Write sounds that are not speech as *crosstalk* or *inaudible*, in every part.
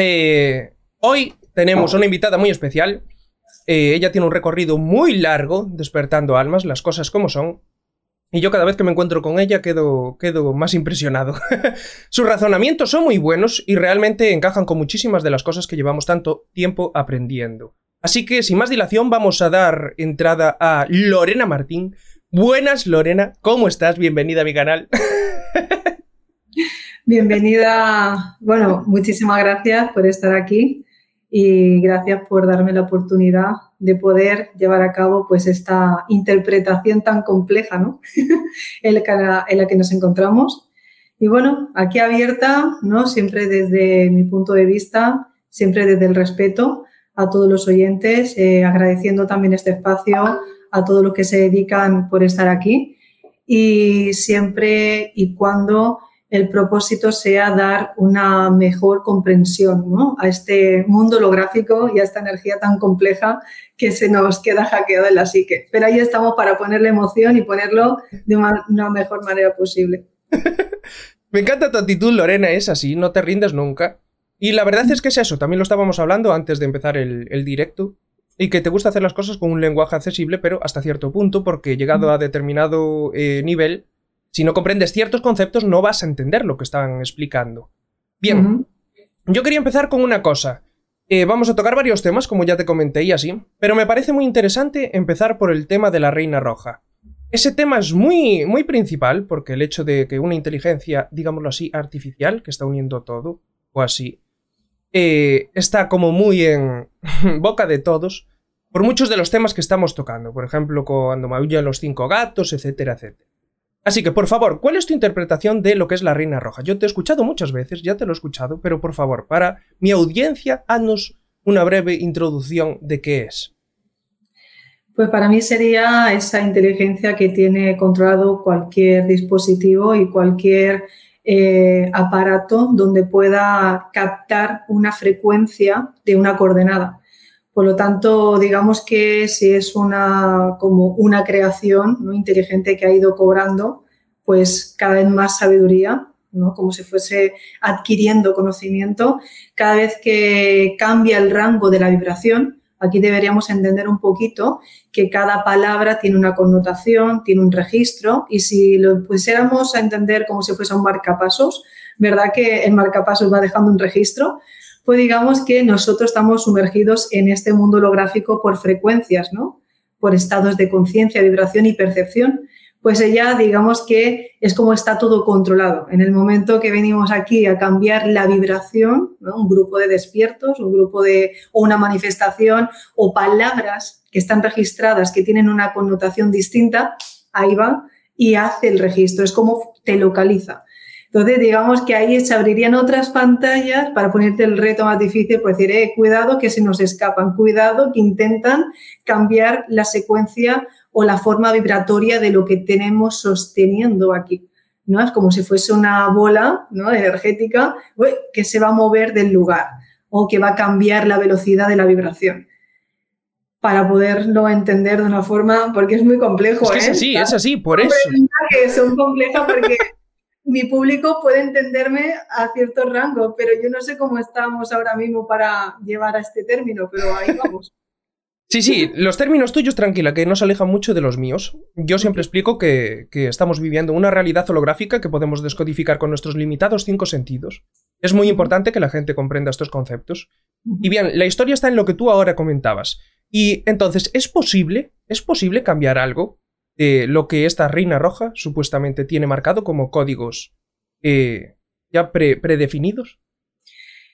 Eh, hoy tenemos una invitada muy especial. Eh, ella tiene un recorrido muy largo despertando almas, las cosas como son. Y yo cada vez que me encuentro con ella quedo, quedo más impresionado. *laughs* Sus razonamientos son muy buenos y realmente encajan con muchísimas de las cosas que llevamos tanto tiempo aprendiendo. Así que sin más dilación vamos a dar entrada a Lorena Martín. Buenas Lorena, ¿cómo estás? Bienvenida a mi canal. *laughs* Bienvenida, bueno, muchísimas gracias por estar aquí y gracias por darme la oportunidad de poder llevar a cabo pues esta interpretación tan compleja ¿no? *laughs* en, la, que nos encontramos. Y bueno, aquí abierta, ¿no? siempre desde mi punto de vista, siempre desde el respeto a todos los oyentes, eh, agradeciendo también este espacio a todos los que se dedican por estar aquí y siempre y cuando el propósito sea dar una mejor comprensión a este mundo holográfico y a esta energía tan compleja que se nos queda hackeado en la psique. Pero ahí estamos para ponerle emoción y ponerlo de una, mejor manera posible. *laughs* Me encanta tu actitud, Lorena, es así, no te rindes nunca. Y la verdad es que es eso, también lo estábamos hablando antes de empezar el, directo, y que te gusta hacer las cosas con un lenguaje accesible, pero hasta cierto punto, porque llegado a determinado eh, nivel, si no comprendes ciertos conceptos, no vas a entender lo que están explicando. Bien, yo quería empezar con una cosa. Eh, vamos a tocar varios temas, como ya te comenté y así, pero me parece muy interesante empezar por el tema de la Reina Roja. Ese tema es muy, muy principal, porque el hecho de que una inteligencia, digámoslo así, artificial, que está uniendo todo, o así, eh, está como muy en *laughs* boca de todos, por muchos de los temas que estamos tocando, por ejemplo, cuando maullan los cinco gatos, etcétera, etcétera. Así que, por favor, ¿cuál es tu interpretación de lo que es la Reina Roja? Yo te he escuchado muchas veces, ya te lo he escuchado, pero por favor, para mi audiencia, haznos una breve introducción de qué es. Pues para mí sería esa inteligencia que tiene controlado cualquier dispositivo y cualquier eh, aparato donde pueda captar una frecuencia de una coordenada. Por lo tanto, digamos que si es una, como una creación ¿no? inteligente que ha ido cobrando, pues cada vez más sabiduría, ¿no? como si fuese adquiriendo conocimiento, cada vez que cambia el rango de la vibración, aquí deberíamos entender un poquito que cada palabra tiene una connotación, tiene un registro, y si lo pusiéramos a entender como si fuese un marcapasos, ¿verdad que el marcapasos va dejando un registro? Pues digamos que nosotros estamos sumergidos en este mundo holográfico por frecuencias, ¿no? Por estados de conciencia, vibración y percepción. Pues ella, digamos que es como está todo controlado. En el momento que venimos aquí a cambiar la vibración, un grupo de despiertos, un grupo de, o una manifestación, o palabras que están registradas que tienen una connotación distinta, ahí va y hace el registro. Es como te localiza. Entonces, digamos que ahí se abrirían otras pantallas para ponerte el reto más difícil, pues decir, eh, cuidado que se nos escapan, cuidado que intentan cambiar la secuencia o la forma vibratoria de lo que tenemos sosteniendo aquí. ¿no? Es como si fuese una bola ¿no? energética que se va a mover del lugar o que va a cambiar la velocidad de la vibración para poderlo entender de una forma, porque es muy complejo. Es que es ¿eh? así, es así, por eso. Que son complejas porque mi público puede entenderme a cierto rango, pero yo no sé cómo estamos ahora mismo para llevar a este término, pero ahí *laughs* vamos. Sí, sí, los términos tuyos, tranquila, que no se alejan mucho de los míos. Yo siempre explico que, que, estamos viviendo una realidad holográfica que podemos descodificar con nuestros limitados cinco sentidos. Es muy importante que la gente comprenda estos conceptos. Y bien, la historia está en lo que tú ahora comentabas. Y entonces, ¿es posible, es posible cambiar algo? Lo que esta reina roja supuestamente tiene marcado como códigos eh, ya predefinidos?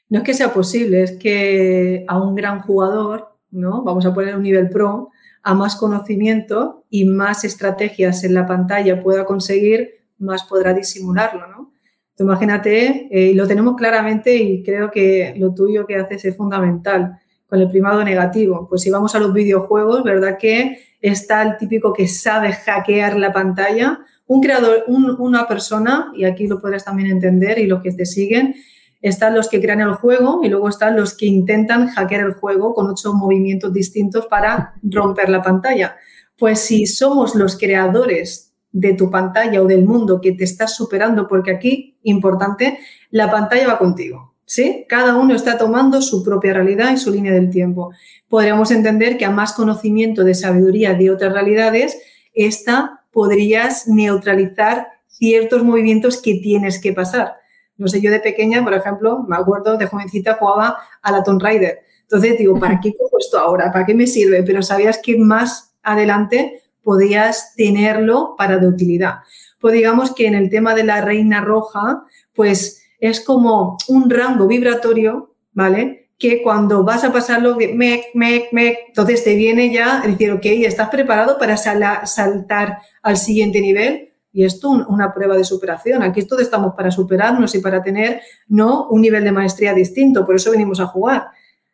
No es que sea posible, es que a un gran jugador, ¿no? Vamos a poner un nivel pro, a más conocimiento y más estrategias en la pantalla pueda conseguir, más podrá disimularlo, ¿no? imagínate, eh, y lo tenemos claramente y creo que lo tuyo que haces es fundamental con el primado negativo. Pues si vamos a los videojuegos, ¿verdad que está el típico que sabe hackear la pantalla? Un creador, una persona, y aquí lo podrás también entender y los que te siguen, están los que crean el juego y luego están los que intentan hackear el juego con ocho movimientos distintos para romper la pantalla. Pues si somos los creadores de tu pantalla o del mundo que te estás superando, porque aquí, importante, la pantalla va contigo. ¿Sí? Cada uno está tomando su propia realidad y su línea del tiempo. Podríamos entender que a más conocimiento de sabiduría de otras realidades, esta podrías neutralizar ciertos movimientos que tienes que pasar. No sé, yo de pequeña, por ejemplo, me acuerdo de jovencita jugaba a la Tomb Raider. Entonces digo, *laughs* ¿para qué cojo esto ahora? ¿Para qué me sirve? Pero sabías que más adelante podías tenerlo para de utilidad. Pues digamos que en el tema de la reina roja, pues es como un rango vibratorio, ¿vale? Que cuando vas a pasarlo, mec, mec, mec, entonces te viene ya a decir, ok, ¿estás preparado para saltar al siguiente nivel? Y esto una prueba de superación. Aquí todos estamos para superarnos y para tener no un nivel de maestría distinto. Por eso venimos a jugar.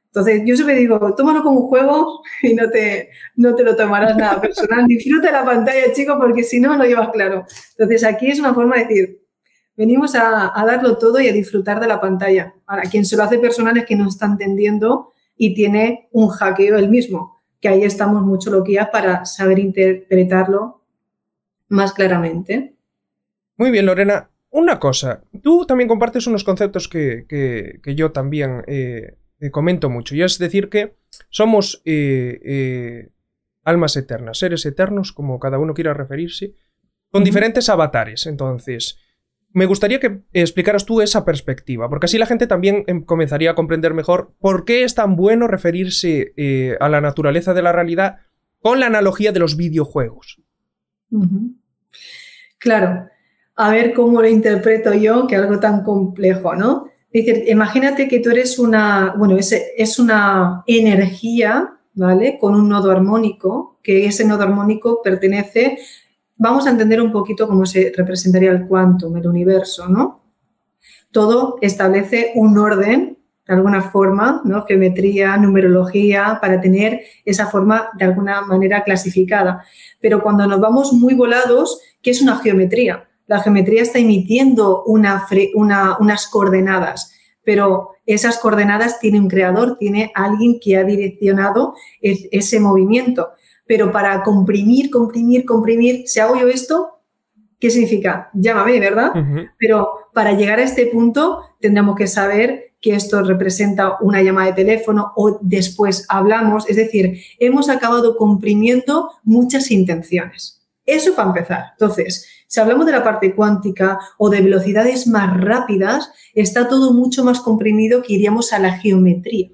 Entonces, yo siempre digo, tómalo como un juego *laughs* y no te, no te lo tomarás nada personal. Disfruta la pantalla, chico, porque si no, lo llevas claro. Entonces, aquí es una forma de decir, venimos a, a, darlo todo y a disfrutar de la pantalla. Ahora, quien se lo hace personal es que no está entendiendo y tiene un hackeo el mismo, que ahí estamos mucho lo guías para saber interpretarlo más claramente. Muy bien, Lorena. Una cosa, tú también compartes unos conceptos que, que, yo también eh, eh, comento mucho, y es decir que somos eh, almas eternas, seres eternos, como cada uno quiera referirse, con diferentes avatares. Entonces, me gustaría que explicaras tú esa perspectiva, porque así la gente también em, comenzaría a comprender mejor por qué es tan bueno referirse a la naturaleza de la realidad con la analogía de los videojuegos. Claro, a ver cómo lo interpreto yo, que algo tan complejo, ¿no? Dice, imagínate que tú eres una, bueno, es, es una energía, ¿vale? Con un nodo armónico, que ese nodo armónico pertenece, vamos a entender un poquito cómo se representaría el quantum, el universo, ¿no? Todo establece un orden de alguna forma, ¿no? geometría, numerología, para tener esa forma de alguna manera clasificada. Pero cuando nos vamos muy volados, ¿qué es una geometría? La geometría está emitiendo una, unas coordenadas, pero esas coordenadas tiene un creador, tiene alguien que ha direccionado ese movimiento. Pero para comprimir, comprimir, comprimir, si hago yo esto, ¿qué significa? Llámame, ¿verdad? Pero para llegar a este punto tendremos que saber que esto representa una llamada de teléfono o después hablamos. Es decir, hemos acabado comprimiendo muchas intenciones. Eso para empezar. Entonces, si hablamos de la parte cuántica o de velocidades más rápidas, está todo mucho más comprimido que iríamos a la geometría.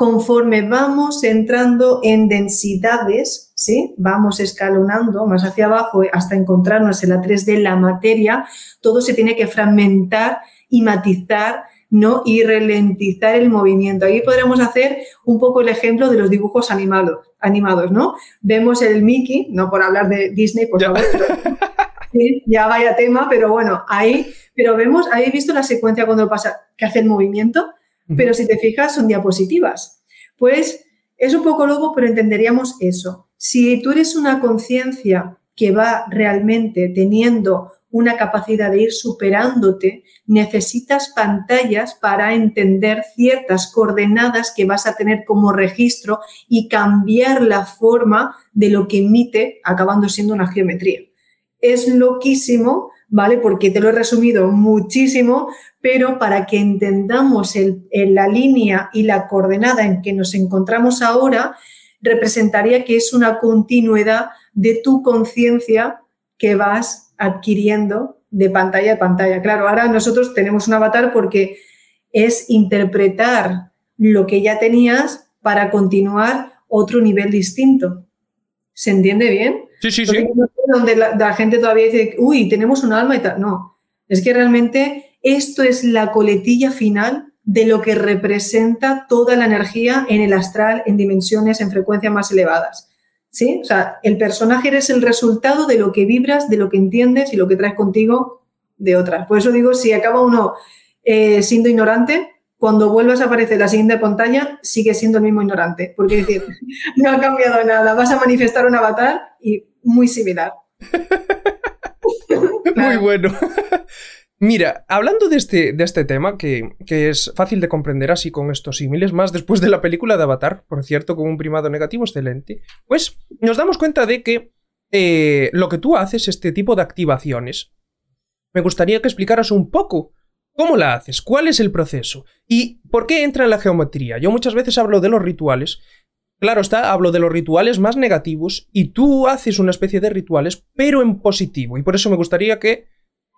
Conforme vamos entrando en densidades, ¿sí? vamos escalonando más hacia abajo hasta encontrarnos en la 3D, la materia, todo se tiene que fragmentar y matizar ¿no? y ralentizar el movimiento. Ahí podremos hacer un poco el ejemplo de los dibujos animados, animados ¿no? Vemos el Mickey, no por hablar de Disney, por favor, ya vaya tema, pero bueno, ahí, pero vemos, ahí visto la secuencia cuando pasa, que hace el movimiento, pero si te fijas son diapositivas. Pues es un poco loco, pero entenderíamos eso. Si tú eres una conciencia que va realmente teniendo una capacidad de ir superándote, necesitas pantallas para entender ciertas coordenadas que vas a tener como registro y cambiar la forma de lo que emite, acabando siendo una geometría. Es loquísimo, ¿vale? Porque te lo he resumido muchísimo, pero para que entendamos la línea y la coordenada en que nos encontramos ahora, representaría que es una continuidad de tu conciencia que vas adquiriendo de pantalla a pantalla. Claro, ahora nosotros tenemos un avatar porque es interpretar lo que ya tenías para continuar otro nivel distinto. ¿Se entiende bien? Sí, sí, sí. Donde la, gente todavía dice, uy, tenemos un alma y tal. No, es que realmente esto es la coletilla final de lo que representa toda la energía en el astral, en dimensiones, en frecuencias más elevadas. ¿sí? O sea, el personaje eres el resultado de lo que vibras, de lo que entiendes y lo que traes contigo de otras. Por eso digo, si acaba uno eh, siendo ignorante, cuando vuelvas a aparecer la siguiente pantalla, sigue siendo el mismo ignorante. Porque decir, *laughs* no ha cambiado nada. Vas a manifestar un avatar y muy similar. *laughs* Muy bueno. *laughs* Mira, hablando de este, de este tema, que, es fácil de comprender así con estos símiles, más después de la película de Avatar, por cierto, con un primado negativo excelente, pues nos damos cuenta de que eh, lo que tú haces, este tipo de activaciones, me gustaría que explicaras un poco cómo la haces, cuál es el proceso y por qué entra en la geometría. Yo muchas veces hablo de los rituales, claro está, hablo de los rituales más negativos y tú haces una especie de rituales, pero en positivo, y por eso me gustaría que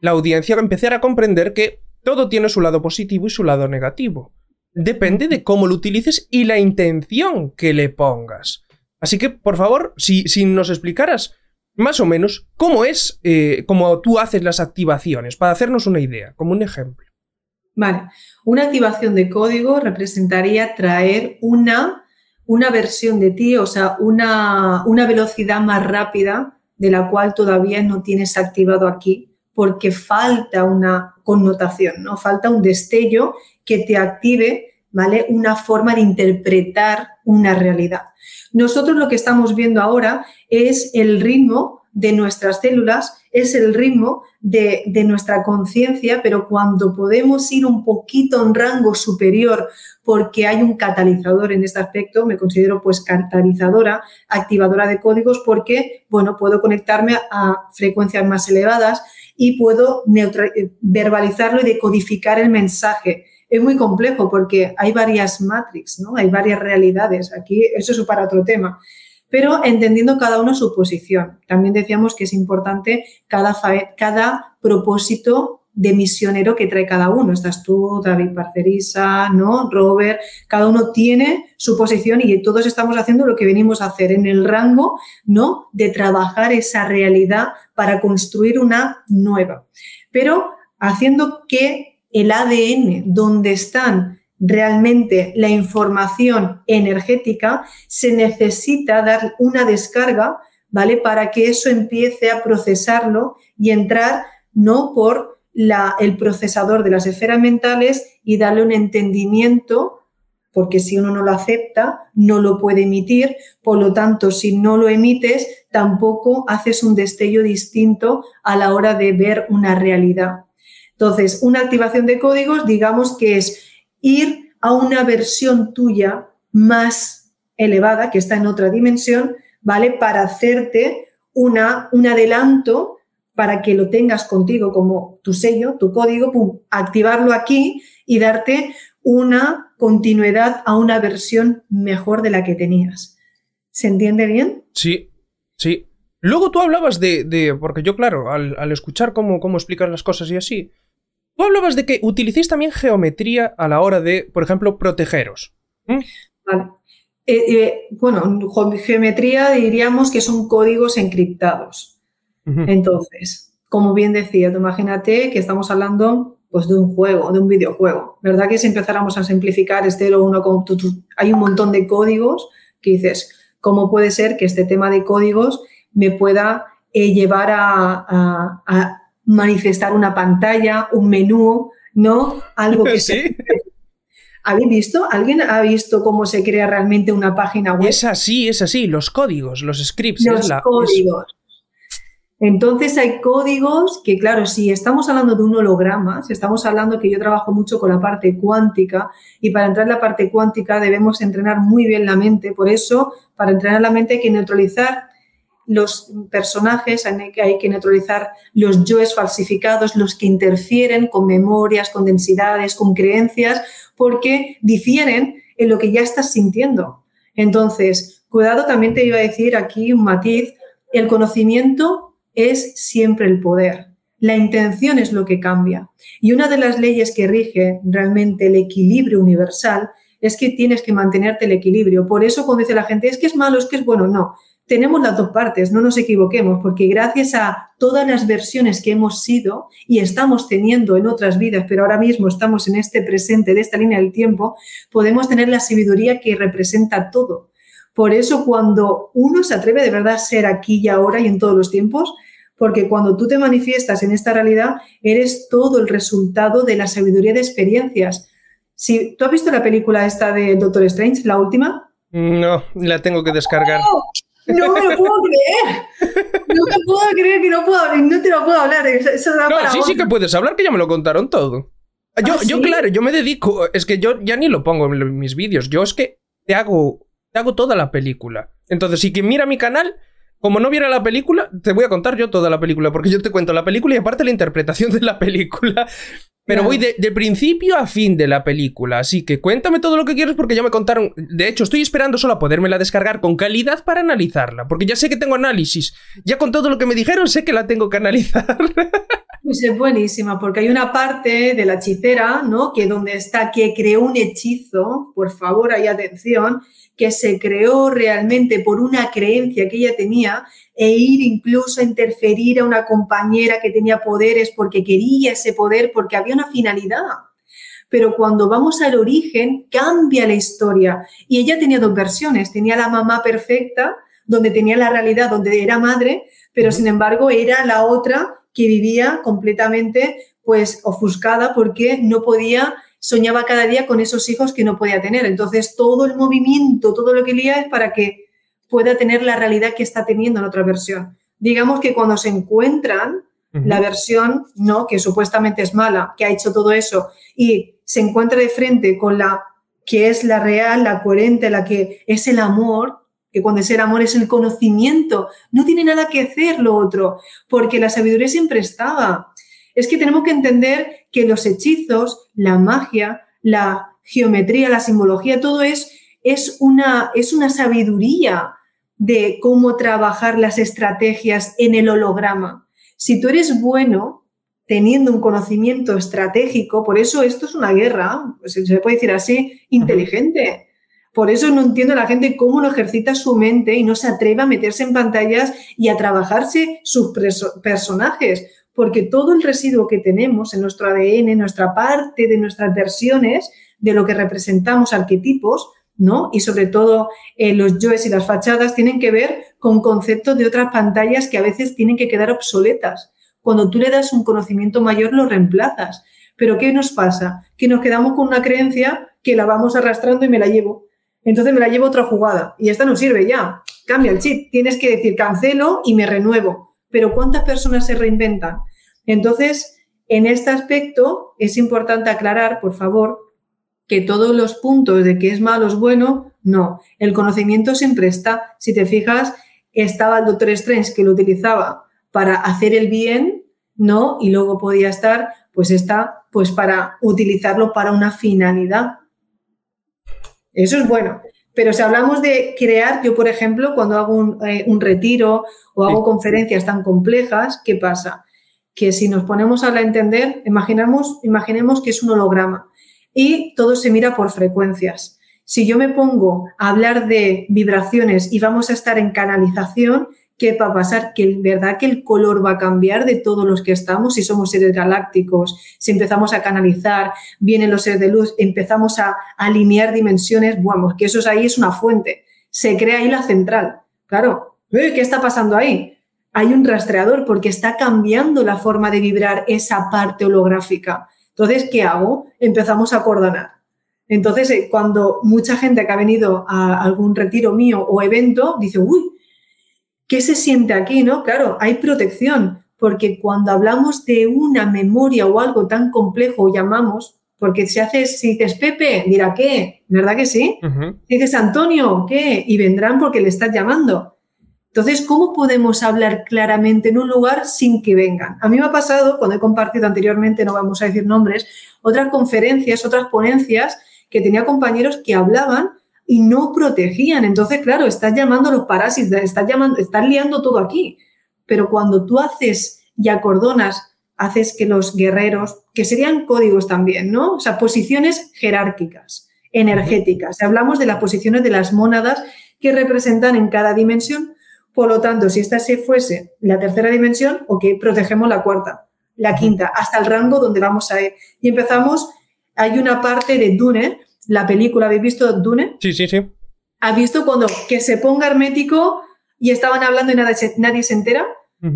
la audiencia va a comprender que todo tiene su lado positivo y su lado negativo. Depende de cómo lo utilices y la intención que le pongas. Así que, por favor, si, si nos explicaras más o menos cómo es, eh, cómo tú haces las activaciones, para hacernos una idea, como un ejemplo. Vale, una activación de código representaría traer una, una versión de ti, o sea, una, una velocidad más rápida de la cual todavía no tienes activado aquí porque falta una connotación, ¿no? Falta un destello que te active, ¿vale? Una forma de interpretar una realidad. Nosotros lo que estamos viendo ahora es el ritmo de nuestras células, es el ritmo de, nuestra conciencia, pero cuando podemos ir un poquito a un rango superior porque hay un catalizador en este aspecto, me considero pues catalizadora, activadora de códigos porque, bueno, puedo conectarme a frecuencias más elevadas y puedo eh, verbalizarlo y decodificar el mensaje. Es muy complejo porque hay varias matrix, ¿no? Hay varias realidades. Aquí eso es para otro tema. Pero entendiendo cada uno su posición. También decíamos que es importante cada, cada propósito de misionero que trae cada uno. Estás tú, David Parcerisa, ¿no? Robert, cada uno tiene su posición y todos estamos haciendo lo que venimos a hacer en el rango, ¿no? De trabajar esa realidad para construir una nueva. Pero haciendo que el ADN, donde están realmente la información energética, se necesita dar una descarga, ¿vale? Para que eso empiece a procesarlo y entrar no por el procesador de las esferas mentales y darle un entendimiento, porque si uno no lo acepta, no lo puede emitir, por lo tanto, si no lo emites, tampoco haces un destello distinto a la hora de ver una realidad. Entonces, una activación de códigos, digamos que es ir a una versión tuya más elevada, que está en otra dimensión, ¿vale? Para hacerte una, un adelanto para que lo tengas contigo como tu sello, tu código, activarlo aquí y darte una continuidad a una versión mejor de la que tenías. ¿Se entiende bien? Sí, sí. Luego tú hablabas de, porque yo claro, al, escuchar cómo, cómo explicas las cosas y así, tú hablabas de que utilicéis también geometría a la hora de, por ejemplo, protegeros. Vale. Eh, eh, bueno, geometría diríamos que son códigos encriptados. Entonces, como bien decía, tú imagínate que estamos hablando pues, de un juego, de un videojuego. ¿Verdad que si empezáramos a simplificar este lo uno con hay un montón de códigos que dices, ¿cómo puede ser que este tema de códigos me pueda eh, llevar a, manifestar una pantalla, un menú, ¿no? Algo que *laughs* ¿Sí? ¿Habéis visto? ¿Alguien ha visto cómo se crea realmente una página web? Es así, es así, los códigos, los scripts. Los códigos. Entonces hay códigos que, claro, si estamos hablando de un holograma, si estamos hablando que yo trabajo mucho con la parte cuántica y para entrar en la parte cuántica debemos entrenar muy bien la mente. Por eso, para entrenar la mente hay que neutralizar los personajes, hay que neutralizar los yoes falsificados, los que interfieren con memorias, con densidades, con creencias, porque difieren en lo que ya estás sintiendo. Entonces, cuidado, también te iba a decir aquí un matiz, el conocimiento es siempre el poder. La intención es lo que cambia. Y una de las leyes que rige realmente el equilibrio universal es que tienes que mantenerte el equilibrio. Por eso cuando dice la gente, es que es malo, es que es bueno, no. Tenemos las dos partes, no nos equivoquemos, porque gracias a todas las versiones que hemos sido y estamos teniendo en otras vidas, pero ahora mismo estamos en este presente de esta línea del tiempo, podemos tener la sabiduría que representa todo. Por eso cuando uno se atreve de verdad a ser aquí y ahora y en todos los tiempos, porque cuando tú te manifiestas en esta realidad, eres todo el resultado de la sabiduría de experiencias. Si tú has visto la película esta de Doctor Strange, la última, no, la tengo que descargar. No, me lo puedo creer. No me puedo creer que no puedo hablar. No te lo puedo hablar. Eso da no, sí, sí que puedes hablar, que ya me lo contaron todo. Yo, ¿Ah, yo, claro, yo me dedico. Es que yo ya ni lo pongo en mis vídeos. Yo es que te hago, te hago toda la película. Entonces, si quien mira mi canal, como no viera la película, te voy a contar yo toda la película, porque yo te cuento la película y aparte la interpretación de la película. Pero voy de, principio a fin de la película, así que cuéntame todo lo que quieres porque ya me contaron. De hecho, estoy esperando solo a podérmela descargar con calidad para analizarla, porque ya sé que tengo análisis. Ya con todo lo que me dijeron, sé que la tengo que analizar. *laughs* Pues es buenísima, porque hay una parte de la hechicera, ¿no? Que donde está, que creó un hechizo, por favor, hay atención, que se creó realmente por una creencia que ella tenía e ir incluso a interferir a una compañera que tenía poderes porque quería ese poder, porque había una finalidad. Pero cuando vamos al origen, cambia la historia. Y ella tenía dos versiones. Tenía la mamá perfecta, donde tenía la realidad, donde era madre, pero sin embargo era la otra que vivía completamente pues ofuscada porque no podía soñaba cada día con esos hijos que no podía tener. Entonces, todo el movimiento, todo lo que lía es para que pueda tener la realidad que está teniendo en otra versión. Digamos que cuando se encuentran, la versión, ¿no? Que supuestamente es mala, que ha hecho todo eso, y se encuentra de frente con la que es la real, la coherente, la que es el amor, que cuando es el amor es el conocimiento, no tiene nada que hacer lo otro, porque la sabiduría siempre estaba. Es que tenemos que entender que los hechizos, la magia, la geometría, la simbología, todo es, es, una, es una sabiduría de cómo trabajar las estrategias en el holograma. Si tú eres bueno teniendo un conocimiento estratégico, por eso esto es una guerra, pues se puede decir así, inteligente. Por eso no entiendo a la gente cómo no ejercita su mente y no se atreve a meterse en pantallas y a trabajarse sus personajes, porque todo el residuo que tenemos en nuestro ADN, nuestra parte de nuestras versiones, de lo que representamos arquetipos, ¿no? Y sobre todo eh, los yoes y las fachadas tienen que ver con conceptos de otras pantallas que a veces tienen que quedar obsoletas. Cuando tú le das un conocimiento mayor, lo reemplazas. Pero ¿qué nos pasa? Que nos quedamos con una creencia que la vamos arrastrando y me la llevo. Entonces me la llevo otra jugada y esta no sirve ya. Cambia el chip. Tienes que decir cancelo y me renuevo pero ¿cuántas personas se reinventan? Entonces, en este aspecto es importante aclarar, por favor, que todos los puntos de que es malo es bueno, no. El conocimiento siempre está. Si te fijas, estaba el doctor Strange que lo utilizaba para hacer el bien, ¿no? Y luego podía estar, pues está, pues para utilizarlo para una finalidad. Eso es bueno. Pero si hablamos de crear, yo por ejemplo, cuando hago un, eh, retiro o hago conferencias tan complejas, ¿qué pasa? Que si nos ponemos a la entender, imaginamos, imaginemos que es un holograma y todo se mira por frecuencias. Si yo me pongo a hablar de vibraciones y vamos a estar en canalización, ¿qué va a pasar? Que verdad que el color va a cambiar de todos los que estamos, si somos seres galácticos, si empezamos a canalizar, vienen los seres de luz, empezamos a, alinear dimensiones, bueno, que eso es ahí es una fuente, se crea ahí la central. Claro, ¿qué está pasando ahí? Hay un rastreador porque está cambiando la forma de vibrar esa parte holográfica. Entonces, ¿qué hago? Empezamos a coordinar. Entonces, eh, cuando mucha gente que ha venido a algún retiro mío o evento dice, uy, ¿Qué se siente aquí? ¿No? Claro, hay protección, porque cuando hablamos de una memoria o algo tan complejo, llamamos, porque si haces, si dices Pepe, mira qué, ¿verdad que sí? Si dices Antonio, ¿qué? Y vendrán porque le estás llamando. Entonces, ¿cómo podemos hablar claramente en un lugar sin que vengan? A mí me ha pasado, cuando he compartido anteriormente, no vamos a decir nombres, otras conferencias, otras ponencias, que tenía compañeros que hablaban y no protegían. Entonces, claro, estás llamando a los parásitos, estás, llamando, estás liando todo aquí. Pero cuando tú haces y acordonas, haces que los guerreros, que serían códigos también, ¿no? O sea, posiciones jerárquicas, energéticas. Hablamos de las posiciones de las mónadas que representan en cada dimensión. Por lo tanto, si esta se fuese la tercera dimensión, ok, protegemos la cuarta, la quinta, hasta el rango donde vamos a ir. Y empezamos, hay una parte de Dune, la película, ¿habéis visto Dune? Sí, sí, sí. ¿Has visto cuando que se ponga hermético y estaban hablando y nadie se, nadie se entera?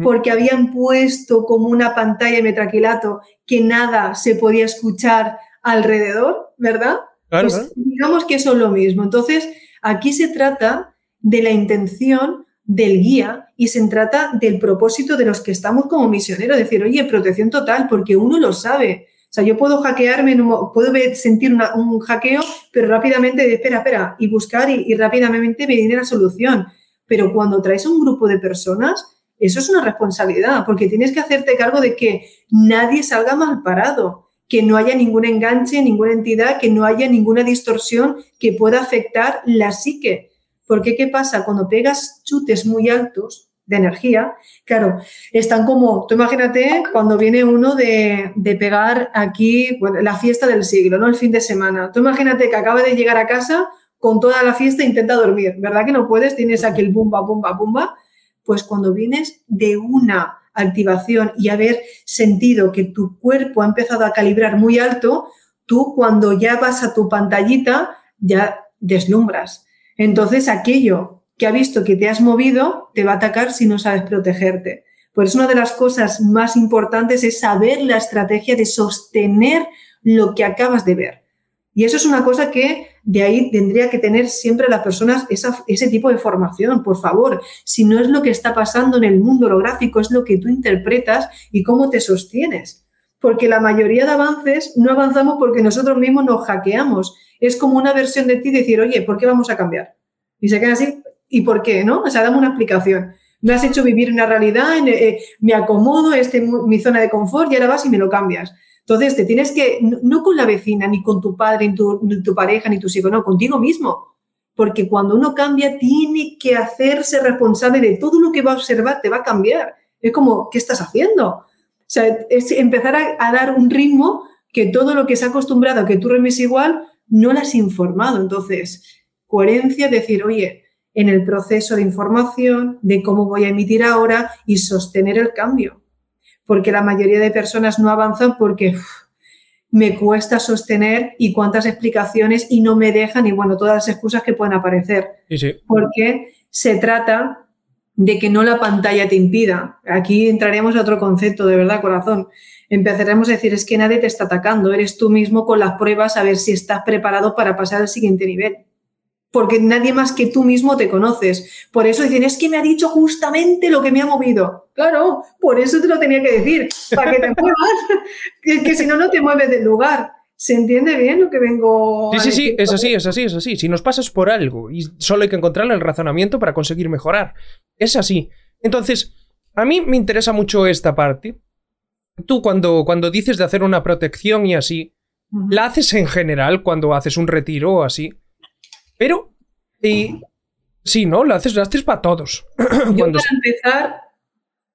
porque habían puesto como una pantalla de metraquilato que nada se podía escuchar alrededor, ¿verdad? pues digamos que eso es lo mismo. Entonces, aquí se trata de la intención del guía y se trata del propósito de los que estamos como misioneros, decir, oye, protección total, porque uno lo sabe. O sea, yo puedo hackearme, puedo sentir un hackeo, pero rápidamente, espera, espera, y buscar y, y rápidamente me viene la solución. Pero cuando traes un grupo de personas, eso es una responsabilidad, porque tienes que hacerte cargo de que nadie salga mal parado, que no haya ningún enganche, ninguna entidad, que no haya ninguna distorsión que pueda afectar la psique. Porque ¿qué pasa? Cuando pegas chutes muy altos de energía, claro, están como, tú imagínate cuando viene uno de, pegar aquí la fiesta del siglo, ¿no? El fin de semana. Tú imagínate que acaba de llegar a casa con toda la fiesta e intenta dormir, ¿verdad que no puedes? Tienes aquí el bumba, bumba, bumba. Pues cuando vienes de una activación y haber sentido que tu cuerpo ha empezado a calibrar muy alto, tú cuando ya vas a tu pantallita ya deslumbras. Entonces aquello que ha visto que te has movido te va a atacar si no sabes protegerte. Por eso una de las cosas más importantes es saber la estrategia de sostener lo que acabas de ver. Y eso es una cosa que de ahí tendría que tener siempre las personas ese tipo de formación, por favor. Si no es lo que está pasando en el mundo holográfico, es lo que tú interpretas y cómo te sostienes. Porque la mayoría de avances no avanzamos porque nosotros mismos nos hackeamos. Es como una versión de ti decir, oye, ¿por qué vamos a cambiar? Y se queda así, ¿y por qué? ¿No? O sea, dame una explicación. Me has hecho vivir una realidad, eh, me acomodo, este mi zona de confort y ahora vas y me lo cambias. Entonces, te tienes que, no con la vecina, ni con tu padre, ni tu, pareja, ni tu hijo, no, contigo mismo. Porque cuando uno cambia, tiene que hacerse responsable de todo lo que va a observar, te va a cambiar. Es como, ¿qué estás haciendo? O sea, es empezar a, dar un ritmo que todo lo que se ha acostumbrado que tú remes igual, no lo has informado. Entonces, coherencia, decir, oye, en el proceso de información, de cómo voy a emitir ahora y sostener el cambio porque la mayoría de personas no avanzan porque me cuesta sostener y cuántas explicaciones y no me dejan y bueno, todas las excusas que pueden aparecer. Porque se trata de que no la pantalla te impida. Aquí entraremos a otro concepto, de verdad, corazón. Empezaremos a decir, es que nadie te está atacando, eres tú mismo con las pruebas a ver si estás preparado para pasar al siguiente nivel porque nadie más que tú mismo te conoces. Por eso dicen, es que me ha dicho justamente lo que me ha movido. Claro, por eso te lo tenía que decir, para que te *laughs* muevas, que, si no, no te mueves del lugar. ¿Se entiende bien lo que vengo Sí, sí, sí, es así, es así, es así. Si nos pasas por algo y solo hay que encontrar el razonamiento para conseguir mejorar. Es así. Entonces, a mí me interesa mucho esta parte. Tú cuando, cuando dices de hacer una protección y así, ¿la haces en general cuando haces un retiro o así? Pero, y, sí, ¿no? Lo haces, lo haces *clears throat* para todos. Yo para empezar,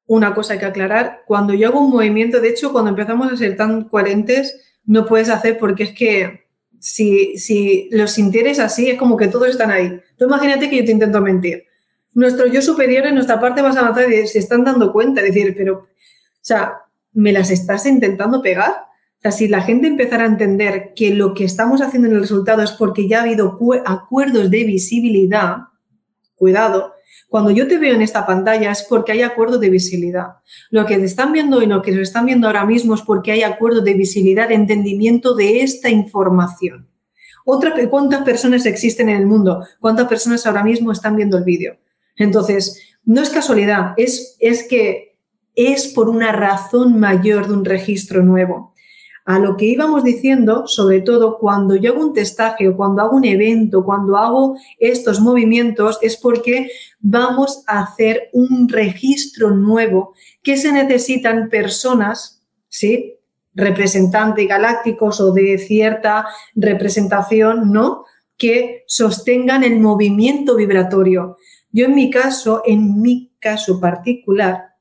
una cosa hay que aclarar. Cuando yo hago un movimiento, de hecho, cuando empezamos a ser tan coherentes, no puedes hacer porque es que si, si los sintieres así, es como que todos están ahí. Tú imagínate que yo te intento mentir. Nuestro yo superior en nuestra parte más avanzada se están dando cuenta, es decir, pero, o sea, ¿me las estás intentando pegar? O si la gente empezara a entender que lo que estamos haciendo en el resultado es porque ya ha habido acuerdos de visibilidad, cuidado, cuando yo te veo en esta pantalla es porque hay acuerdo de visibilidad. Lo que te están viendo y lo que se están viendo ahora mismo es porque hay acuerdo de visibilidad, de entendimiento de esta información. Otra, ¿Cuántas personas existen en el mundo? ¿Cuántas personas ahora mismo están viendo el vídeo? Entonces, no es casualidad, es, es que es por una razón mayor de un registro nuevo a lo que íbamos diciendo, sobre todo cuando yo hago un testaje o cuando hago un evento, cuando hago estos movimientos, es porque vamos a hacer un registro nuevo que se necesitan personas, ¿sí? Representantes galácticos o de cierta representación, ¿no? Que sostengan el movimiento vibratorio. Yo en mi caso, en mi caso particular,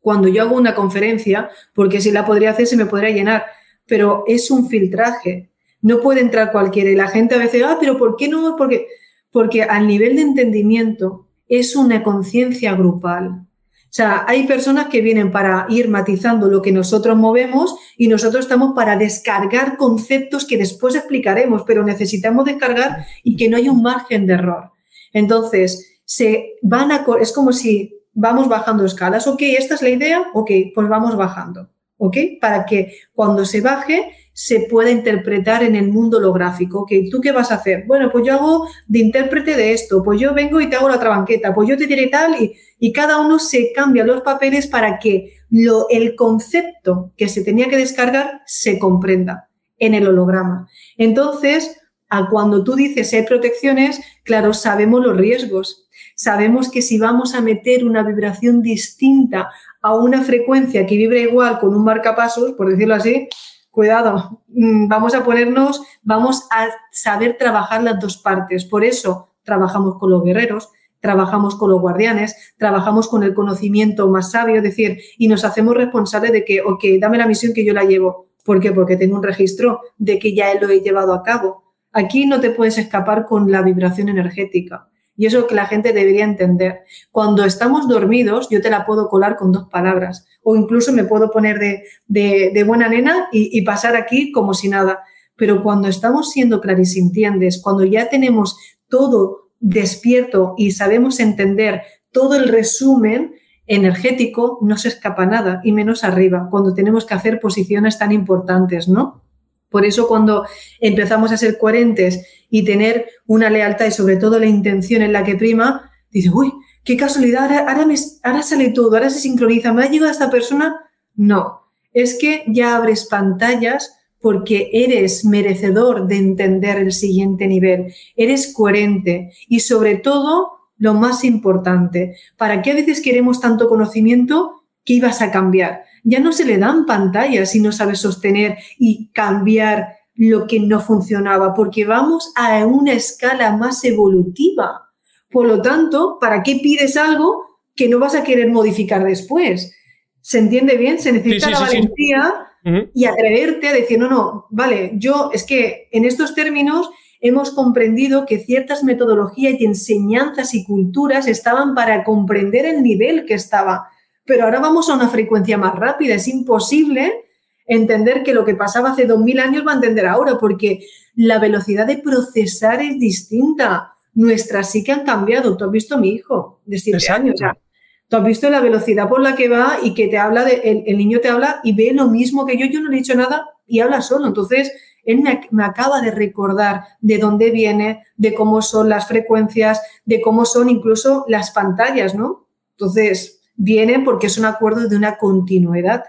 cuando yo hago una conferencia, porque si la podría hacer se me podría llenar, pero es un filtraje. No puede entrar cualquiera. Y la gente a veces, ah, pero ¿por qué no? Porque, porque al nivel de entendimiento es una conciencia grupal. O sea, hay personas que vienen para ir matizando lo que nosotros movemos y nosotros estamos para descargar conceptos que después explicaremos, pero necesitamos descargar y que no haya un margen de error. Entonces, se van a, es como si vamos bajando escalas. Ok, esta es la idea, ok, pues vamos bajando. ¿Ok? Para que cuando se baje se pueda interpretar en el mundo holográfico. ¿Ok? ¿Tú qué vas a hacer? Bueno, pues yo hago de intérprete de esto, pues yo vengo y te hago la otra banqueta, pues yo te diré tal y, y cada uno se cambia los papeles para que lo, el concepto que se tenía que descargar se comprenda en el holograma. Entonces, a cuando tú dices hay protecciones, claro, sabemos los riesgos. Sabemos que si vamos a meter una vibración distinta a una frecuencia que vibra igual con un marcapasos, por decirlo así, cuidado, mm, vamos a ponernos, vamos a saber trabajar las dos partes. Por eso trabajamos con los guerreros, trabajamos con los guardianes, trabajamos con el conocimiento más sabio, es decir, y nos hacemos responsables de que, ok, dame la misión que yo la llevo. ¿Por qué? Porque tengo un registro de que ya lo he llevado a cabo. Aquí no te puedes escapar con la vibración energética. Y eso es lo que la gente debería entender. Cuando estamos dormidos, yo te la puedo colar con dos palabras. O incluso me puedo poner de, buena nena y, y, pasar aquí como si nada. Pero cuando estamos siendo clarisintientes, cuando ya tenemos todo despierto y sabemos entender todo el resumen energético, no se escapa nada, y menos arriba, cuando tenemos que hacer posiciones tan importantes, ¿no? Por eso cuando empezamos a ser coherentes y tener una lealtad y sobre todo la intención en la que prima, dice, uy, qué casualidad, ahora, ahora, sale todo, ahora se sincroniza, ¿me ha llegado esta persona? No, es que ya abres pantallas porque eres merecedor de entender el siguiente nivel, eres coherente y sobre todo, lo más importante, ¿para qué a veces queremos tanto conocimiento que ibas a cambiar? Ya no se le dan pantallas si no sabes sostener y cambiar lo que no funcionaba, porque vamos a una escala más evolutiva. Por lo tanto, ¿para qué pides algo que no vas a querer modificar después? ¿Se entiende bien? Se necesita la valentía y atreverte a decir, no, no, vale, yo es que en estos términos hemos comprendido que ciertas metodologías y enseñanzas y culturas estaban para comprender el nivel que estaba pero ahora vamos a una frecuencia más rápida. Es imposible entender que lo que pasaba hace 2000 años va a entender ahora, porque la velocidad de procesar es distinta. Nuestras sí que han cambiado. Tú has visto a mi hijo de 7 años. tú has visto la velocidad por la que va y que te habla, de, el, niño te habla y ve lo mismo que yo. Yo no le he dicho nada y habla solo. Entonces, él me, me, acaba de recordar de dónde viene, de cómo son las frecuencias, de cómo son incluso las pantallas, ¿no? Entonces, vienen porque es un acuerdo de una continuidad.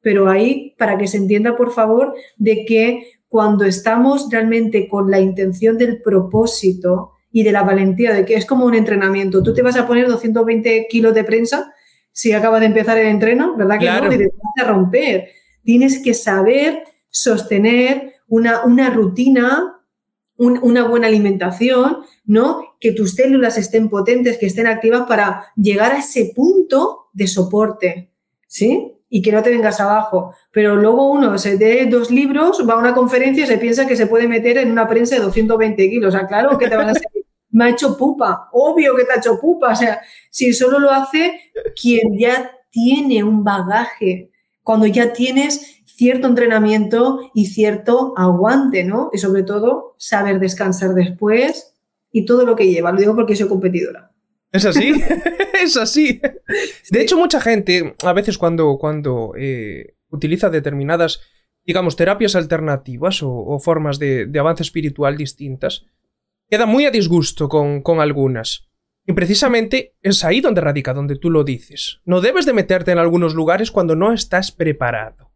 Pero ahí, para que se entienda, por favor, de que cuando estamos realmente con la intención del propósito y de la valentía, de que es como un entrenamiento, tú te vas a poner 220 kilos de prensa si acaba de empezar el entreno, ¿verdad que no? Y te vas a romper. Tienes que saber sostener una, una rutina, una buena alimentación, ¿no? Que tus células estén potentes, que estén activas para llegar a ese punto de soporte, ¿sí? Y que no te vengas abajo. Pero luego uno se dé dos libros, va a una conferencia y se piensa que se puede meter en una prensa de 220 kilos. O sea, claro que te van a decir, *laughs* me ha hecho pupa, obvio que te ha hecho pupa. O sea, si solo lo hace quien ya tiene un bagaje, cuando ya tienes cierto entrenamiento y cierto aguante, ¿no? Y sobre todo, saber descansar después, y todo lo que lleva. Lo digo porque soy competidora. ¿Es así? *laughs* es así. De hecho, mucha gente, a veces cuando, cuando eh, utiliza determinadas, digamos, terapias alternativas o, formas de, avance espiritual distintas, queda muy a disgusto con, con algunas. Y precisamente es ahí donde radica, donde tú lo dices. No debes de meterte en algunos lugares cuando no estás preparado.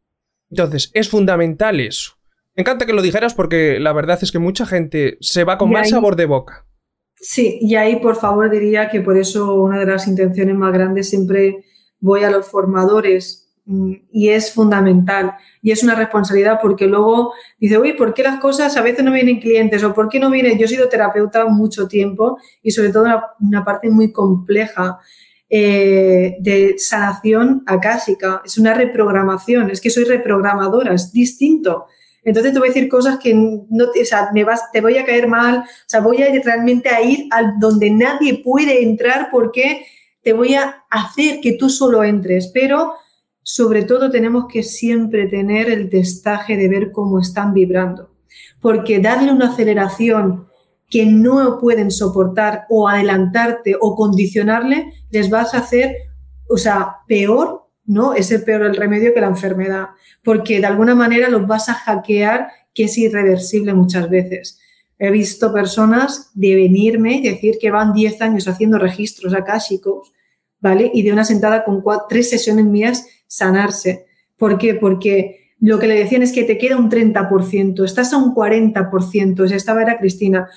Entonces, es fundamental eso. Me encanta que lo dijeras porque la verdad es que mucha gente se va con mal sabor de boca. Sí, y ahí por favor diría que por eso una de las intenciones más grandes siempre voy a los formadores mm, y es fundamental y es una responsabilidad porque luego dice, uy, ¿por qué las cosas a veces no vienen clientes o por qué no vienen? Yo he sido terapeuta mucho tiempo y sobre todo una, parte muy compleja eh, de sanación acásica, es una reprogramación, es que soy reprogramadora, es distinto. Entonces te voy a decir cosas que no te, o sea, me vas, te voy a caer mal, o sea, voy a realmente a ir a donde nadie puede entrar porque te voy a hacer que tú solo entres, pero sobre todo tenemos que siempre tener el testaje de ver cómo están vibrando, porque darle una aceleración que no pueden soportar o adelantarte o condicionarle, les vas a hacer o sea, peor, ¿no? Es el peor el remedio que la enfermedad, porque de alguna manera los vas a hackear que es irreversible muchas veces. He visto personas de venirme y decir que van 10 años haciendo registros akáshicos, ¿vale? Y de una sentada con tres sesiones mías sanarse. ¿Por qué? Porque lo que le decían es que te queda un 30%, estás a un 40%, estaba era Cristina.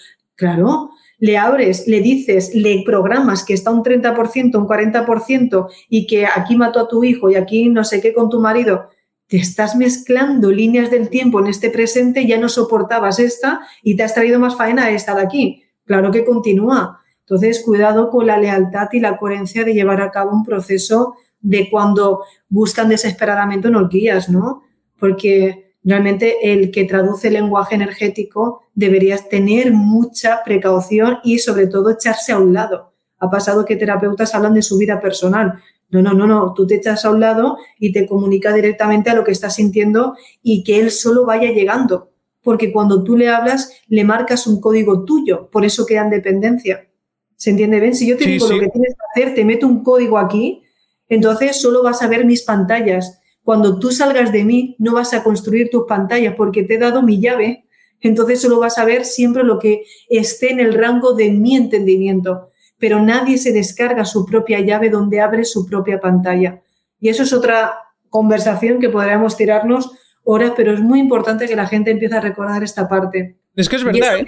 Claro, le abres, le dices, le programas que está un 30%, un 40% y que aquí mató a tu hijo y aquí no sé qué con tu marido, te estás mezclando líneas del tiempo en este presente, ya no soportabas esta y te has traído más faena a esta de aquí. Claro que continúa. Entonces, cuidado con la lealtad y la coherencia de llevar a cabo un proceso de cuando buscan desesperadamente unos guías, ¿no? Porque Realmente el que traduce el lenguaje energético deberías tener mucha precaución y sobre todo echarse a un lado. Ha pasado que terapeutas hablan de su vida personal. No, no, no, no, tú te echas a un lado y te comunica directamente a lo que estás sintiendo y que él solo vaya llegando. Porque cuando tú le hablas, le marcas un código tuyo, por eso quedan dependencia. ¿Se entiende bien? Si yo te digo lo que tienes que hacer, te meto un código aquí, entonces solo vas a ver mis pantallas cuando tú salgas de mí, no vas a construir tus pantallas porque te he dado mi llave. Entonces solo vas a ver siempre lo que esté en el rango de mi entendimiento. Pero nadie se descarga su propia llave donde abre su propia pantalla. Y eso es otra conversación que podríamos tirarnos horas, pero es muy importante que la gente empiece a recordar esta parte. Es que es verdad, ¿eh?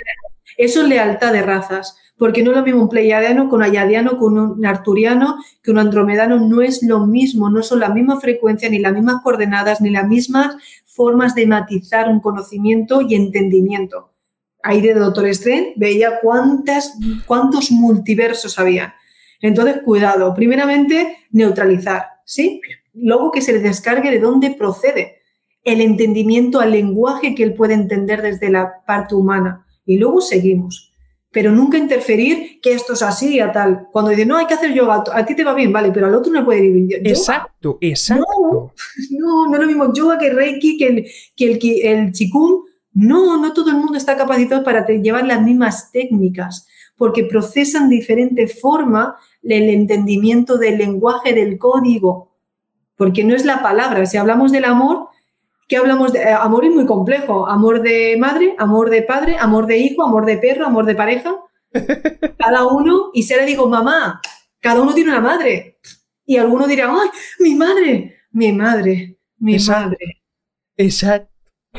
Eso es lealtad de razas porque no es lo mismo un pleiadiano con un ayadiano, con un arturiano, que un andromedano, no es lo mismo, no son la misma frecuencia, ni las mismas coordenadas, ni las mismas formas de matizar un conocimiento y entendimiento. Ahí de Doctor Strange veía cuántas, cuántos multiversos había. Entonces, cuidado. Primeramente, neutralizar, ¿sí? Luego que se le descargue de dónde procede el entendimiento al lenguaje que él puede entender desde la parte humana. Y luego seguimos pero nunca interferir que esto es así a tal. Cuando dice, no, hay que hacer yoga, a ti te va bien, vale, pero al otro no puede ir. Exacto, exacto. *laughs* No, no, es lo mismo yoga que reiki, que el, que el, que el chikung. No, no todo el mundo está capacitado para llevar las mismas técnicas, porque procesan de diferente forma el entendimiento del lenguaje del código, porque no es la palabra. Si hablamos del amor, ¿Qué hablamos de eh, amor es muy complejo? Amor de madre, amor de padre, amor de hijo, amor de perro, amor de pareja. *laughs* Cada uno, y si le digo mamá, cada uno tiene una madre. Y alguno dirá, ¡ay, mi madre! Mi madre, mi madre. Exacto.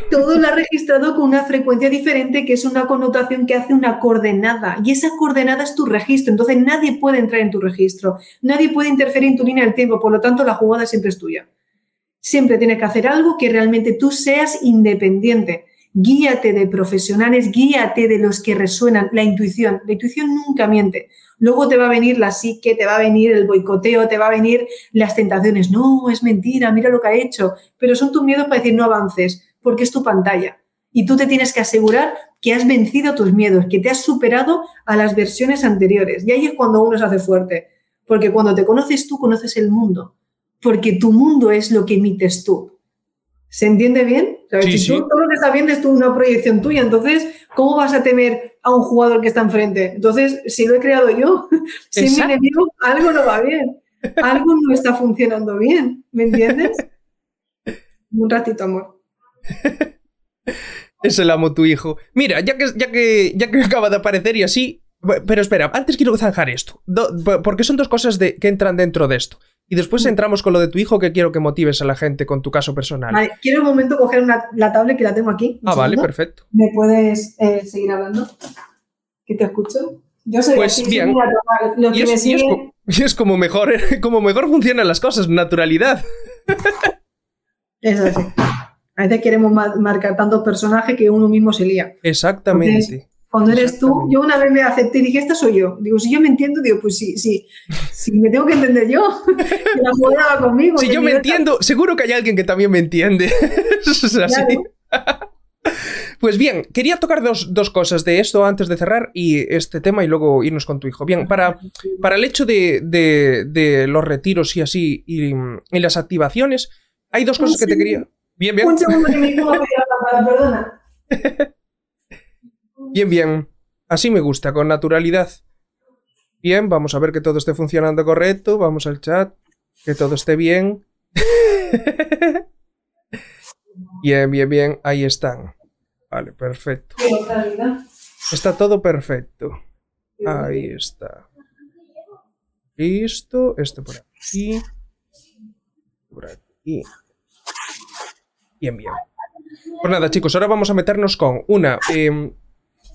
Todo lo ha registrado con una frecuencia diferente, que es una connotación que hace una coordenada. Y esa coordenada es tu registro. Entonces nadie puede entrar en tu registro. Nadie puede interferir en tu línea del tiempo. Por lo tanto, la jugada siempre es tuya. Siempre tienes que hacer algo que realmente tú seas independiente. Guíate de profesionales, guíate de los que resuenan. La intuición, la intuición nunca miente. Luego te va a venir la psique, te va a venir el boicoteo, te va a venir las tentaciones. No, es mentira, mira lo que ha hecho. Pero son tus miedos para decir no avances, porque es tu pantalla. Y tú te tienes que asegurar que has vencido tus miedos, que te has superado a las versiones anteriores. Y ahí es cuando uno se hace fuerte. Porque cuando te conoces tú, conoces el mundo porque tu mundo es lo que emites tú. ¿Se entiende bien? si tú todo lo que está viendo es una proyección tuya, entonces, ¿cómo vas a temer a un jugador que está enfrente? Entonces, si lo he creado yo, *laughs* si mi enemigo, algo no va bien. Algo no está funcionando bien. ¿Me entiendes? *laughs* Un ratito, amor. Es el amo tu hijo. Mira, ya que, ya que, ya que *laughs* acaba de aparecer y así. Pero espera, antes quiero zanjar esto. porque son dos cosas de, que entran dentro de esto. Y después entramos con lo de tu hijo que quiero que motives a la gente con tu caso personal. Vale, quiero un momento coger la tablet que la tengo aquí. Ah, vale, perfecto. ¿Me puedes eh, seguir hablando? Que te escucho. Yo soy pues bien. y, es, como, mejor, como mejor funcionan las cosas, naturalidad. Es así. A veces queremos marcar tantos personajes que uno mismo se lía. Exactamente. Cuando eres tú, yo una vez me acepté y dije, esta soy yo. Digo, si yo me entiendo, digo, pues sí, sí. Si me tengo que entender yo, *laughs* la jugada conmigo. Si yo me entiendo, seguro que hay alguien que también me entiende. *laughs* es así. *laughs* Pues bien, quería tocar dos, cosas de esto antes de cerrar y este tema y luego irnos con tu hijo. Bien, para, para el hecho de, los retiros y así y, las activaciones, hay dos cosas que te quería. Bien, bien. Un segundo que me perdona. Bien, bien. Así me gusta, con naturalidad. Bien, vamos a ver que todo esté funcionando correcto. Vamos al chat. que todo esté bien. *laughs* bien, bien, bien, ahí están. Vale, perfecto. Está todo perfecto. Ahí está. Listo. Esto por aquí. Por aquí. Bien, bien. Pues nada, chicos, ahora vamos a meternos con una. Em,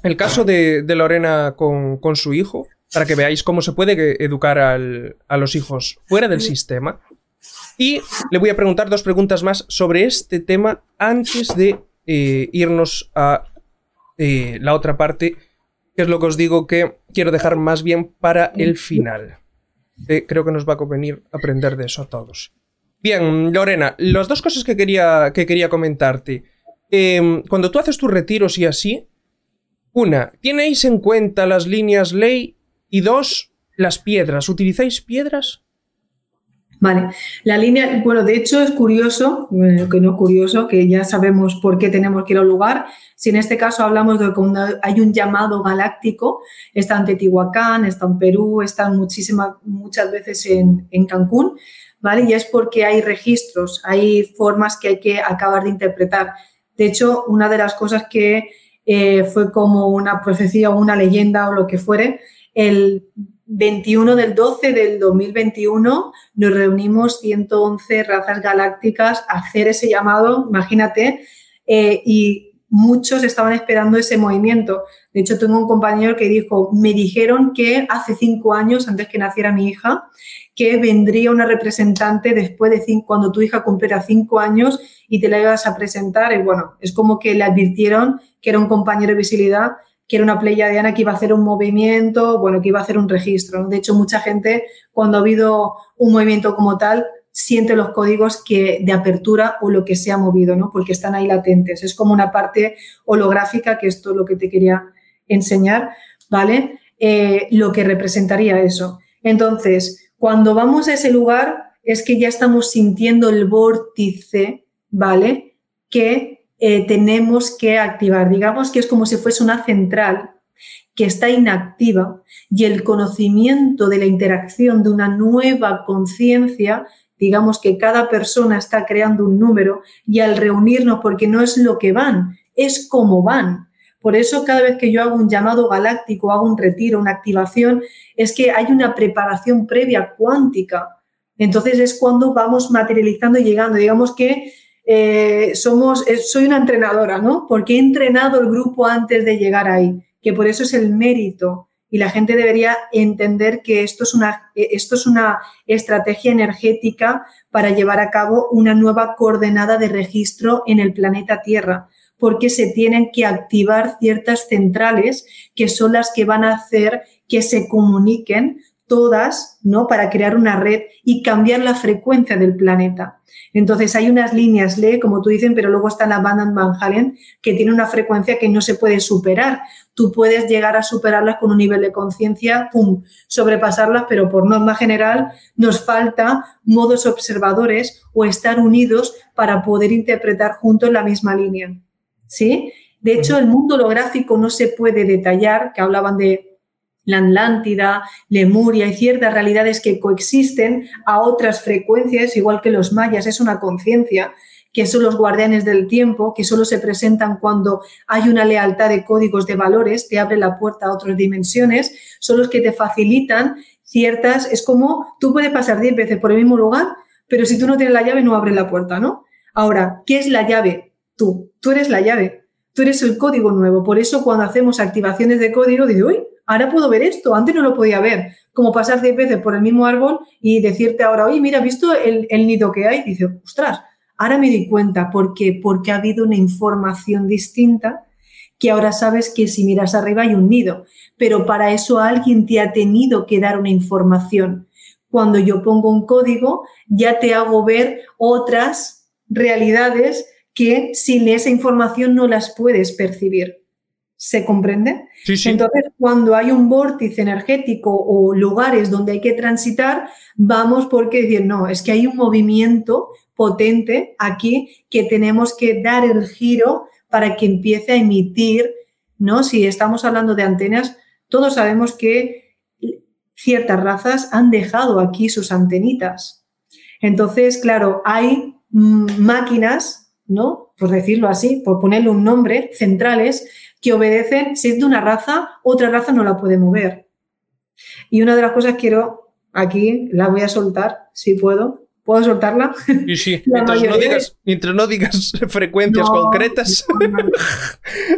el caso de, Lorena con, su hijo, para que veáis cómo se puede educar a los hijos fuera del sistema. Y le voy a preguntar dos preguntas más sobre este tema antes de eh, irnos a eh, la otra parte, que es lo que os digo que quiero dejar más bien para el final. Eh, creo que nos va a convenir aprender de eso a todos. Bien, Lorena, las dos cosas que quería, que quería comentarte. Em, cuando tú haces tus retiros y así, una, ¿tenéis en cuenta las líneas ley? Y dos, las piedras. ¿Utilizáis piedras? Vale, la línea, bueno, de hecho es curioso, que no curioso, que ya sabemos por qué tenemos que ir al lugar. Si en este caso hablamos de cuando hay un llamado galáctico, está en Teotihuacán, está en Perú, está muchísimas, muchas veces en, en Cancún, ¿vale? Y es porque hay registros, hay formas que hay que acabar de interpretar. De hecho, una de las cosas que eh, fue como una profecía o una leyenda o lo que fuere, el 21 del 12 del 2021 nos reunimos 111 razas galácticas a hacer ese llamado, imagínate, eh, y muchos estaban esperando ese movimiento. De hecho, tengo un compañero que dijo, me dijeron que hace cinco años, antes que naciera mi hija, que vendría una representante después de cinco, cuando tu hija cumpliera cinco años y te la ibas a presentar. Y bueno, es como que le advirtieron que era un compañero de visibilidad, que era una Diana que iba a hacer un movimiento, bueno, que iba a hacer un registro. De hecho, mucha gente, cuando ha habido un movimiento como tal, siente los códigos que, de apertura o lo que se ha movido, ¿no? Porque están ahí latentes. Es como una parte holográfica, que esto es lo que te quería enseñar, ¿vale? Eh, lo que representaría eso. Entonces, cuando vamos a ese lugar, es que ya estamos sintiendo el vórtice, ¿vale? Que eh, tenemos que activar. Digamos que es como si fuese una central que está inactiva y el conocimiento de la interacción de una nueva conciencia digamos que cada persona está creando un número y al reunirnos, porque no es lo que van, es cómo van. Por eso cada vez que yo hago un llamado galáctico, hago un retiro, una activación, es que hay una preparación previa cuántica. Entonces es cuando vamos materializando y llegando. Digamos que eh, somos, eh, soy una entrenadora, ¿no? Porque he entrenado el grupo antes de llegar ahí, que por eso es el mérito y la gente debería entender que esto es una, esto es una estrategia energética para llevar a cabo una nueva coordenada de registro en el planeta Tierra, porque se tienen que activar ciertas centrales que son las que van a hacer que se comuniquen todas, ¿no? Para crear una red y cambiar la frecuencia del planeta. Entonces hay unas líneas LE, como tú dicen, pero luego está la Van Van Halen, que tiene una frecuencia que no se puede superar. Tú puedes llegar a superarlas con un nivel de conciencia, pum, sobrepasarlas, pero por norma general nos falta modos observadores o estar unidos para poder interpretar juntos la misma línea. ¿Sí? De hecho, el mundo holográfico no se puede detallar, que hablaban de la Atlántida, Lemuria y ciertas realidades que coexisten a otras frecuencias, igual que los mayas, es una conciencia que son los guardianes del tiempo, que solo se presentan cuando hay una lealtad de códigos de valores, te abre la puerta a otras dimensiones, son los que te facilitan ciertas, es como tú puedes pasar 10 veces por el mismo lugar, pero si tú no tienes la llave no abre la puerta, ¿no? Ahora, ¿qué es la llave? Tú, tú eres la llave, tú eres el código nuevo, por eso cuando hacemos activaciones de código, digo, uy, ahora puedo ver esto, antes no lo podía ver, como pasar 10 veces por el mismo árbol y decirte ahora, oye, mira, ¿visto el, nido que hay? dice, ostras, ahora me di cuenta, ¿por qué? Porque ha habido una información distinta que ahora sabes que si miras arriba hay un nido, pero para eso alguien te ha tenido que dar una información. Cuando yo pongo un código, ya te hago ver otras realidades que sin esa información no las puedes percibir. ¿Se comprende? Entonces, cuando hay un vórtice energético o lugares donde hay que transitar, vamos porque decir, no, es que hay un movimiento potente aquí que tenemos que dar el giro para que empiece a emitir, ¿no? Si estamos hablando de antenas, todos sabemos que ciertas razas han dejado aquí sus antenitas. Entonces, claro, hay mm, máquinas, ¿no? Por decirlo así, por ponerle un nombre, centrales, que obedecen, si es de una raza, otra raza no la puede mover. Y una de las cosas quiero, aquí la voy a soltar, si puedo, ¿Puedo soltarla? Sí, sí. *laughs* Mientras no, digas, mientras no, digas, *laughs* frecuencias concretas.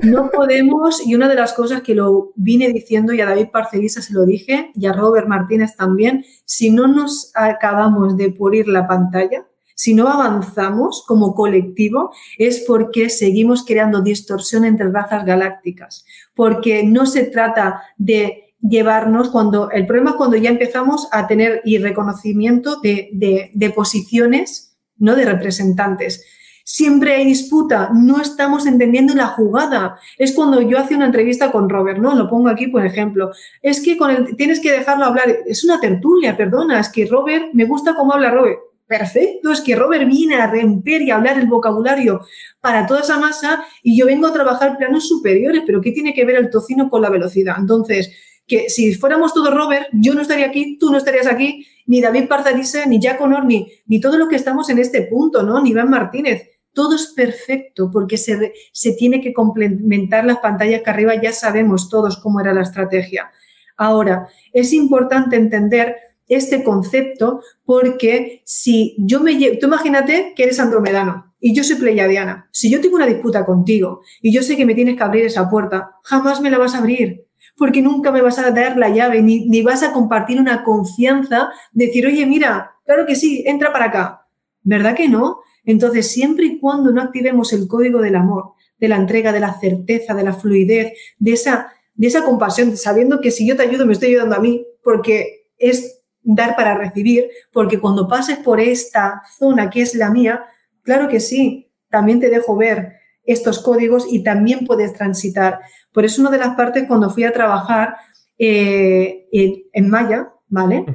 No, podemos, y una de las cosas que lo vine diciendo, y a David Parcelisa se lo dije, y a Robert Martínez también, si no nos acabamos de pulir la pantalla, si no avanzamos como colectivo, es porque seguimos creando distorsión entre razas galácticas, porque no se trata de llevarnos cuando el problema es cuando ya empezamos a tener y reconocimiento de, posiciones, ¿no? De representantes. Siempre hay disputa, no estamos entendiendo la jugada. Es cuando yo hacía una entrevista con Robert, ¿no? Lo pongo aquí por ejemplo. Es que con el, tienes que dejarlo hablar. Es una tertulia, perdona, es que Robert, me gusta cómo habla Robert. Perfecto, es que Robert viene a romper y a hablar el vocabulario para toda esa masa y yo vengo a trabajar planos superiores, pero ¿qué tiene que ver el tocino con la velocidad? Entonces, que si fuéramos todos Robert, yo no estaría aquí, tú no estarías aquí, ni David Parzariza, ni Jack Honor, ni, ni todo lo que estamos en este punto, ¿no? Ni Iván Martínez. Todo es perfecto porque se, se tiene que complementar las pantallas que arriba ya sabemos todos cómo era la estrategia. Ahora, es importante entender este concepto porque si yo me llevo, tú imagínate que eres andromedano y yo soy pleiadiana. Si yo tengo una disputa contigo y yo sé que me tienes que abrir esa puerta, jamás me la vas a abrir porque nunca me vas a dar la llave, ni, vas a compartir una confianza, decir, oye, mira, claro que sí, entra para acá. ¿Verdad que no? Entonces, siempre y cuando no activemos el código del amor, de la entrega, de la certeza, de la fluidez, de esa, de esa compasión, sabiendo que si yo te ayudo, me estoy ayudando a mí, porque es dar para recibir, porque cuando pases por esta zona que es la mía, claro que sí, también te dejo ver estos códigos y también puedes transitar. Por eso una de las partes cuando fui a trabajar eh, en, Maya, ¿vale?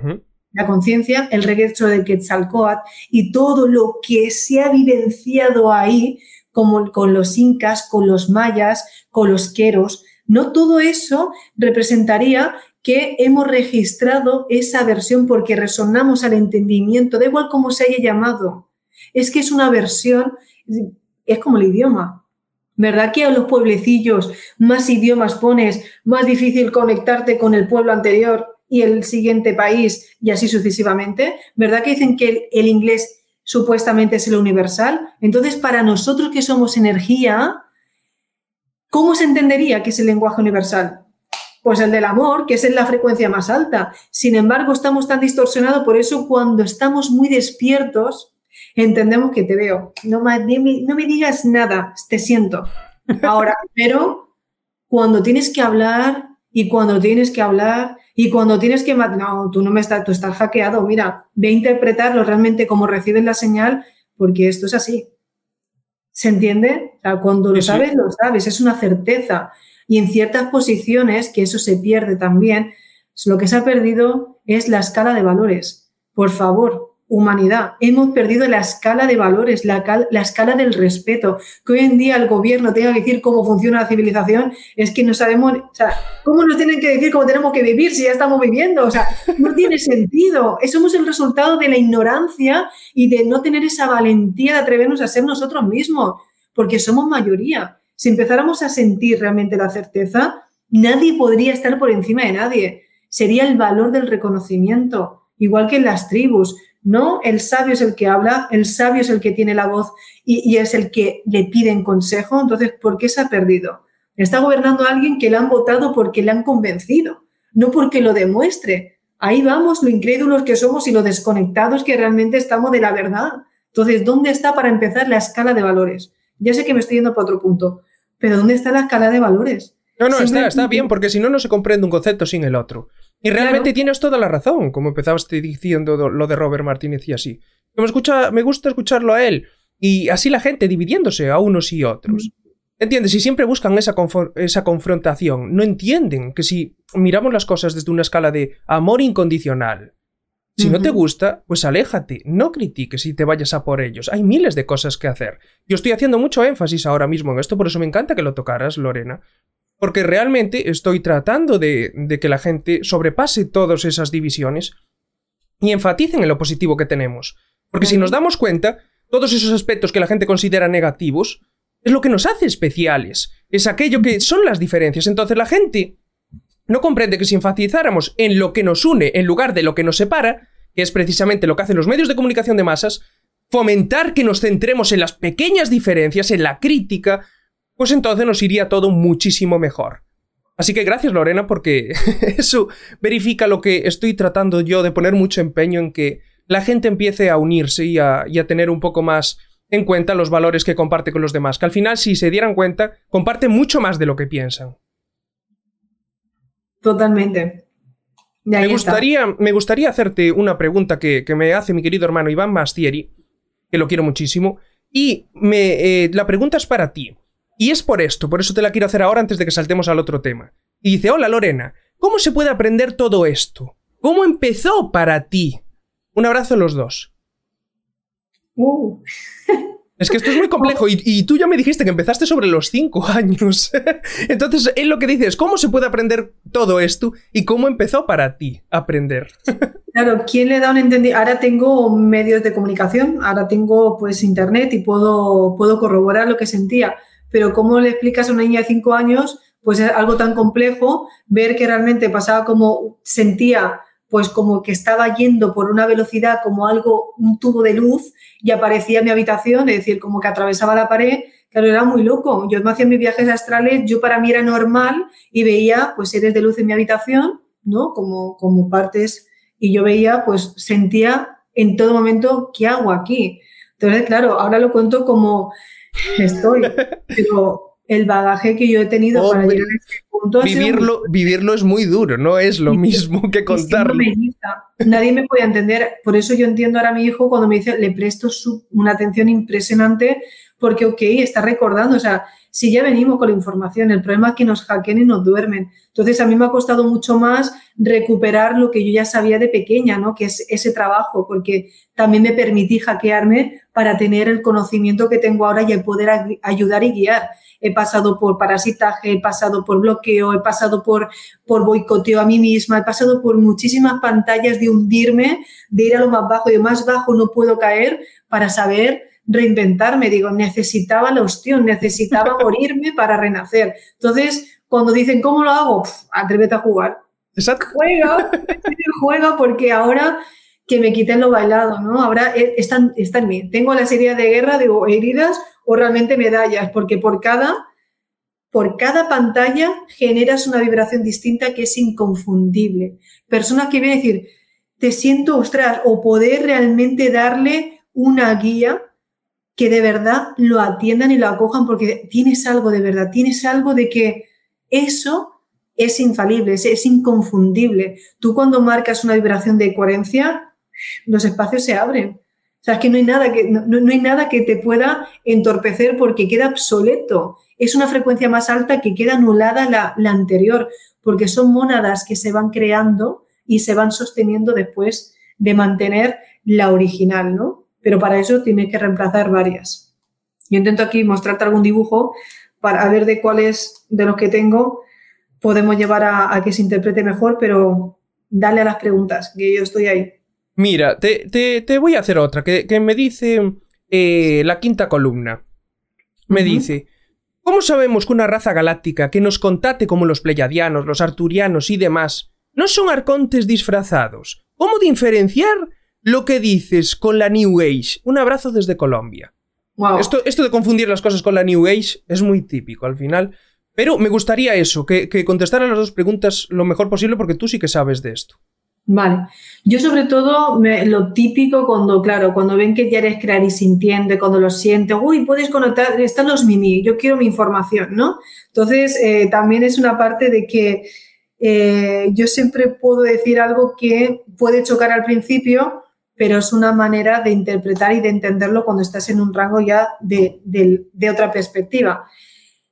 La conciencia, el regreso de Quetzalcoatl y todo lo que se ha vivenciado ahí, como con los incas, con los mayas, con los queros, no todo eso representaría que hemos registrado esa versión porque resonamos al entendimiento, da igual cómo se haya llamado. Es que es una versión, es como el idioma. ¿Verdad que a los pueblecillos más idiomas pones, más difícil conectarte con el pueblo anterior y el siguiente país y así sucesivamente? ¿Verdad que dicen que el, inglés supuestamente es el universal? Entonces, para nosotros que somos energía, ¿cómo se entendería que es el lenguaje universal? Pues el del amor, que es en la frecuencia más alta. Sin embargo, estamos tan distorsionados, por eso cuando estamos muy despiertos, entendemos que te veo. No, no me digas nada, te siento. Ahora, *laughs* pero cuando tienes que hablar y cuando tienes que hablar y cuando tienes que... No, tú no me estás, tú estás hackeado. Mira, ve a interpretarlo realmente como recibes la señal porque esto es así. ¿Se entiende? cuando lo sabes, lo sabes, es una certeza. Y en ciertas posiciones, que eso se pierde también, lo que se ha perdido es la escala de valores. Por favor, humanidad. Hemos perdido la escala de valores, la, escala del respeto. Que hoy en día el gobierno tenga que decir cómo funciona la civilización, es que no sabemos, o sea, ¿cómo nos tienen que decir cómo tenemos que vivir si ya estamos viviendo? O sea, no tiene sentido. Es el resultado de la ignorancia y de no tener esa valentía de atrevernos a ser nosotros mismos, porque somos mayoría. Si empezáramos a sentir realmente la certeza, nadie podría estar por encima de nadie. Sería el valor del reconocimiento, igual que en las tribus ¿no? El sabio es el que habla, el sabio es el que tiene la voz y, es el que le piden consejo. Entonces, ¿por qué se ha perdido? Está gobernando a alguien que le han votado porque le han convencido, no porque lo demuestre. Ahí vamos, lo incrédulos que somos y lo desconectados que realmente estamos de la verdad. Entonces, ¿dónde está para empezar la escala de valores? Ya sé que me estoy yendo para otro punto, pero ¿dónde está la escala de valores? No, no, está, está bien, porque si no, no se comprende un concepto sin el otro. Y realmente tienes toda la razón, como empezabas diciendo lo de Robert Martínez y así. Me, escucha, me gusta escucharlo a él. Y así la gente dividiéndose a unos y otros. ¿Entiendes? Si siempre buscan esa, esa confrontación, no entienden que si miramos las cosas desde una escala de amor incondicional, si no te gusta, pues aléjate, no critiques y te vayas a por ellos. Hay miles de cosas que hacer. Yo estoy haciendo mucho énfasis ahora mismo en esto, por eso me encanta que lo tocaras, Lorena, porque realmente estoy tratando de, que la gente sobrepase todas esas divisiones y enfaticen en lo positivo que tenemos. Porque si nos damos cuenta, todos esos aspectos que la gente considera negativos es lo que nos hace especiales. Es aquello que son las diferencias. Entonces la gente no comprende que si enfatizáramos en lo que nos une en lugar de lo que nos separa, que es precisamente lo que hacen los medios de comunicación de masas, fomentar que nos centremos en las pequeñas diferencias, en la crítica, pues entonces nos iría todo muchísimo mejor. Así que gracias Lorena porque *laughs* eso verifica lo que estoy tratando yo de poner mucho empeño en que la gente empiece a unirse y a, tener un poco más en cuenta los valores que comparte con los demás, que al final si se dieran cuenta, comparte mucho más de lo que piensan. Totalmente. Me gustaría, me gustaría, hacerte una pregunta que, me hace mi querido hermano Iván Mastieri, que lo quiero muchísimo, y me, eh, la pregunta es para ti. Y es por esto, por eso te la quiero hacer ahora antes de que saltemos al otro tema. Y dice, hola Lorena, ¿cómo se puede aprender todo esto? ¿Cómo empezó para ti? Un abrazo a los dos. Uh. *laughs* Es que esto es muy complejo y, tú ya me dijiste que empezaste sobre los cinco *laughs* años. Entonces, él lo que dice es, ¿cómo se puede aprender todo esto y cómo empezó para ti aprender? *laughs* Claro, ¿quién le da un entendimiento? Ahora tengo medios de comunicación, ahora tengo pues internet y puedo, puedo corroborar lo que sentía pero ¿cómo le explicas a una niña de cinco años pues es algo tan complejo, ver que realmente pasaba como sentía pues como que estaba yendo por una velocidad como algo, un tubo de luz y aparecía en mi habitación, es decir, como que atravesaba la pared, claro, era muy loco. Yo me hacía mis viajes astrales, yo para mí era normal y veía pues seres de luz en mi habitación, ¿no? Como, como partes, y yo veía, pues sentía en todo momento, ¿qué hago aquí? Entonces, claro, ahora lo cuento como estoy. *laughs* Pero el bagaje que yo he tenido para llegar a este punto. Vivirlo, vivirlo es muy duro, no es lo mismo que contarlo. Nadie me puede entender. Por eso yo entiendo ahora a mi hijo cuando me dice, le presto una atención impresionante porque, ok, está recordando, o sea, si ya venimos con la información, el problema es que nos hackeen y nos duermen. Entonces, a mí me ha costado mucho más recuperar lo que yo ya sabía de pequeña, ¿no? Que es ese trabajo, porque también me permití hackearme para tener el conocimiento que tengo ahora y poder ayudar y guiar. He pasado por parasitaje, he pasado por bloqueo, he pasado por, por boicoteo a mí misma, he pasado por muchísimas pantallas de hundirme, de ir a lo más bajo, y más bajo no puedo caer para saber reinventarme. Digo, necesitaba la ostión, necesitaba *laughs* morirme para renacer. Entonces, cuando dicen, ¿cómo lo hago? atrévete a jugar. Exacto. Juega, *laughs* juega porque ahora que me quiten lo bailado, ¿no? Ahora está, está en mí. Tengo la serie de guerra, digo, heridas o realmente medallas, porque por cada, por cada pantalla generas una vibración distinta que es inconfundible. Personas que vienen a decir, te siento, ostras, o poder realmente darle una guía que de verdad lo atiendan y lo acojan porque tienes algo de verdad, tienes algo de que eso es infalible, es, inconfundible. Tú cuando marcas una vibración de coherencia, los espacios se abren. Sea, es que no hay nada que, no, hay nada que te pueda entorpecer porque queda obsoleto. Es una frecuencia más alta que queda anulada la, la anterior, porque son mónadas que se van creando y se van sosteniendo después de mantener la original, ¿no? pero para eso tienes que reemplazar varias. Yo intento aquí mostrarte algún dibujo para ver de cuáles de los que tengo podemos llevar a, que se interprete mejor, pero dale a las preguntas, que yo estoy ahí. Mira, te, voy a hacer otra, que, me dice eh, la quinta columna. Me dice, ¿cómo sabemos que una raza galáctica que nos contate como los pleyadianos, los arturianos y demás no son arcontes disfrazados? ¿Cómo diferenciar lo que dices con la New Age. Un abrazo desde Colombia. Esto, esto, de confundir las cosas con la New Age es muy típico al final. Pero me gustaría eso, que, que contestaran las dos preguntas lo mejor posible porque tú sí que sabes de esto. Vale. Yo sobre todo lo típico cuando, claro, cuando ven que ya eres crear y sintiente, cuando lo sientes, uy, puedes conectar, están los mini, yo quiero mi información, ¿no? Entonces, eh, también es una parte de que eh, yo siempre puedo decir algo que puede chocar al principio, pero es una manera de interpretar y de entenderlo cuando estás en un rango ya de, otra perspectiva.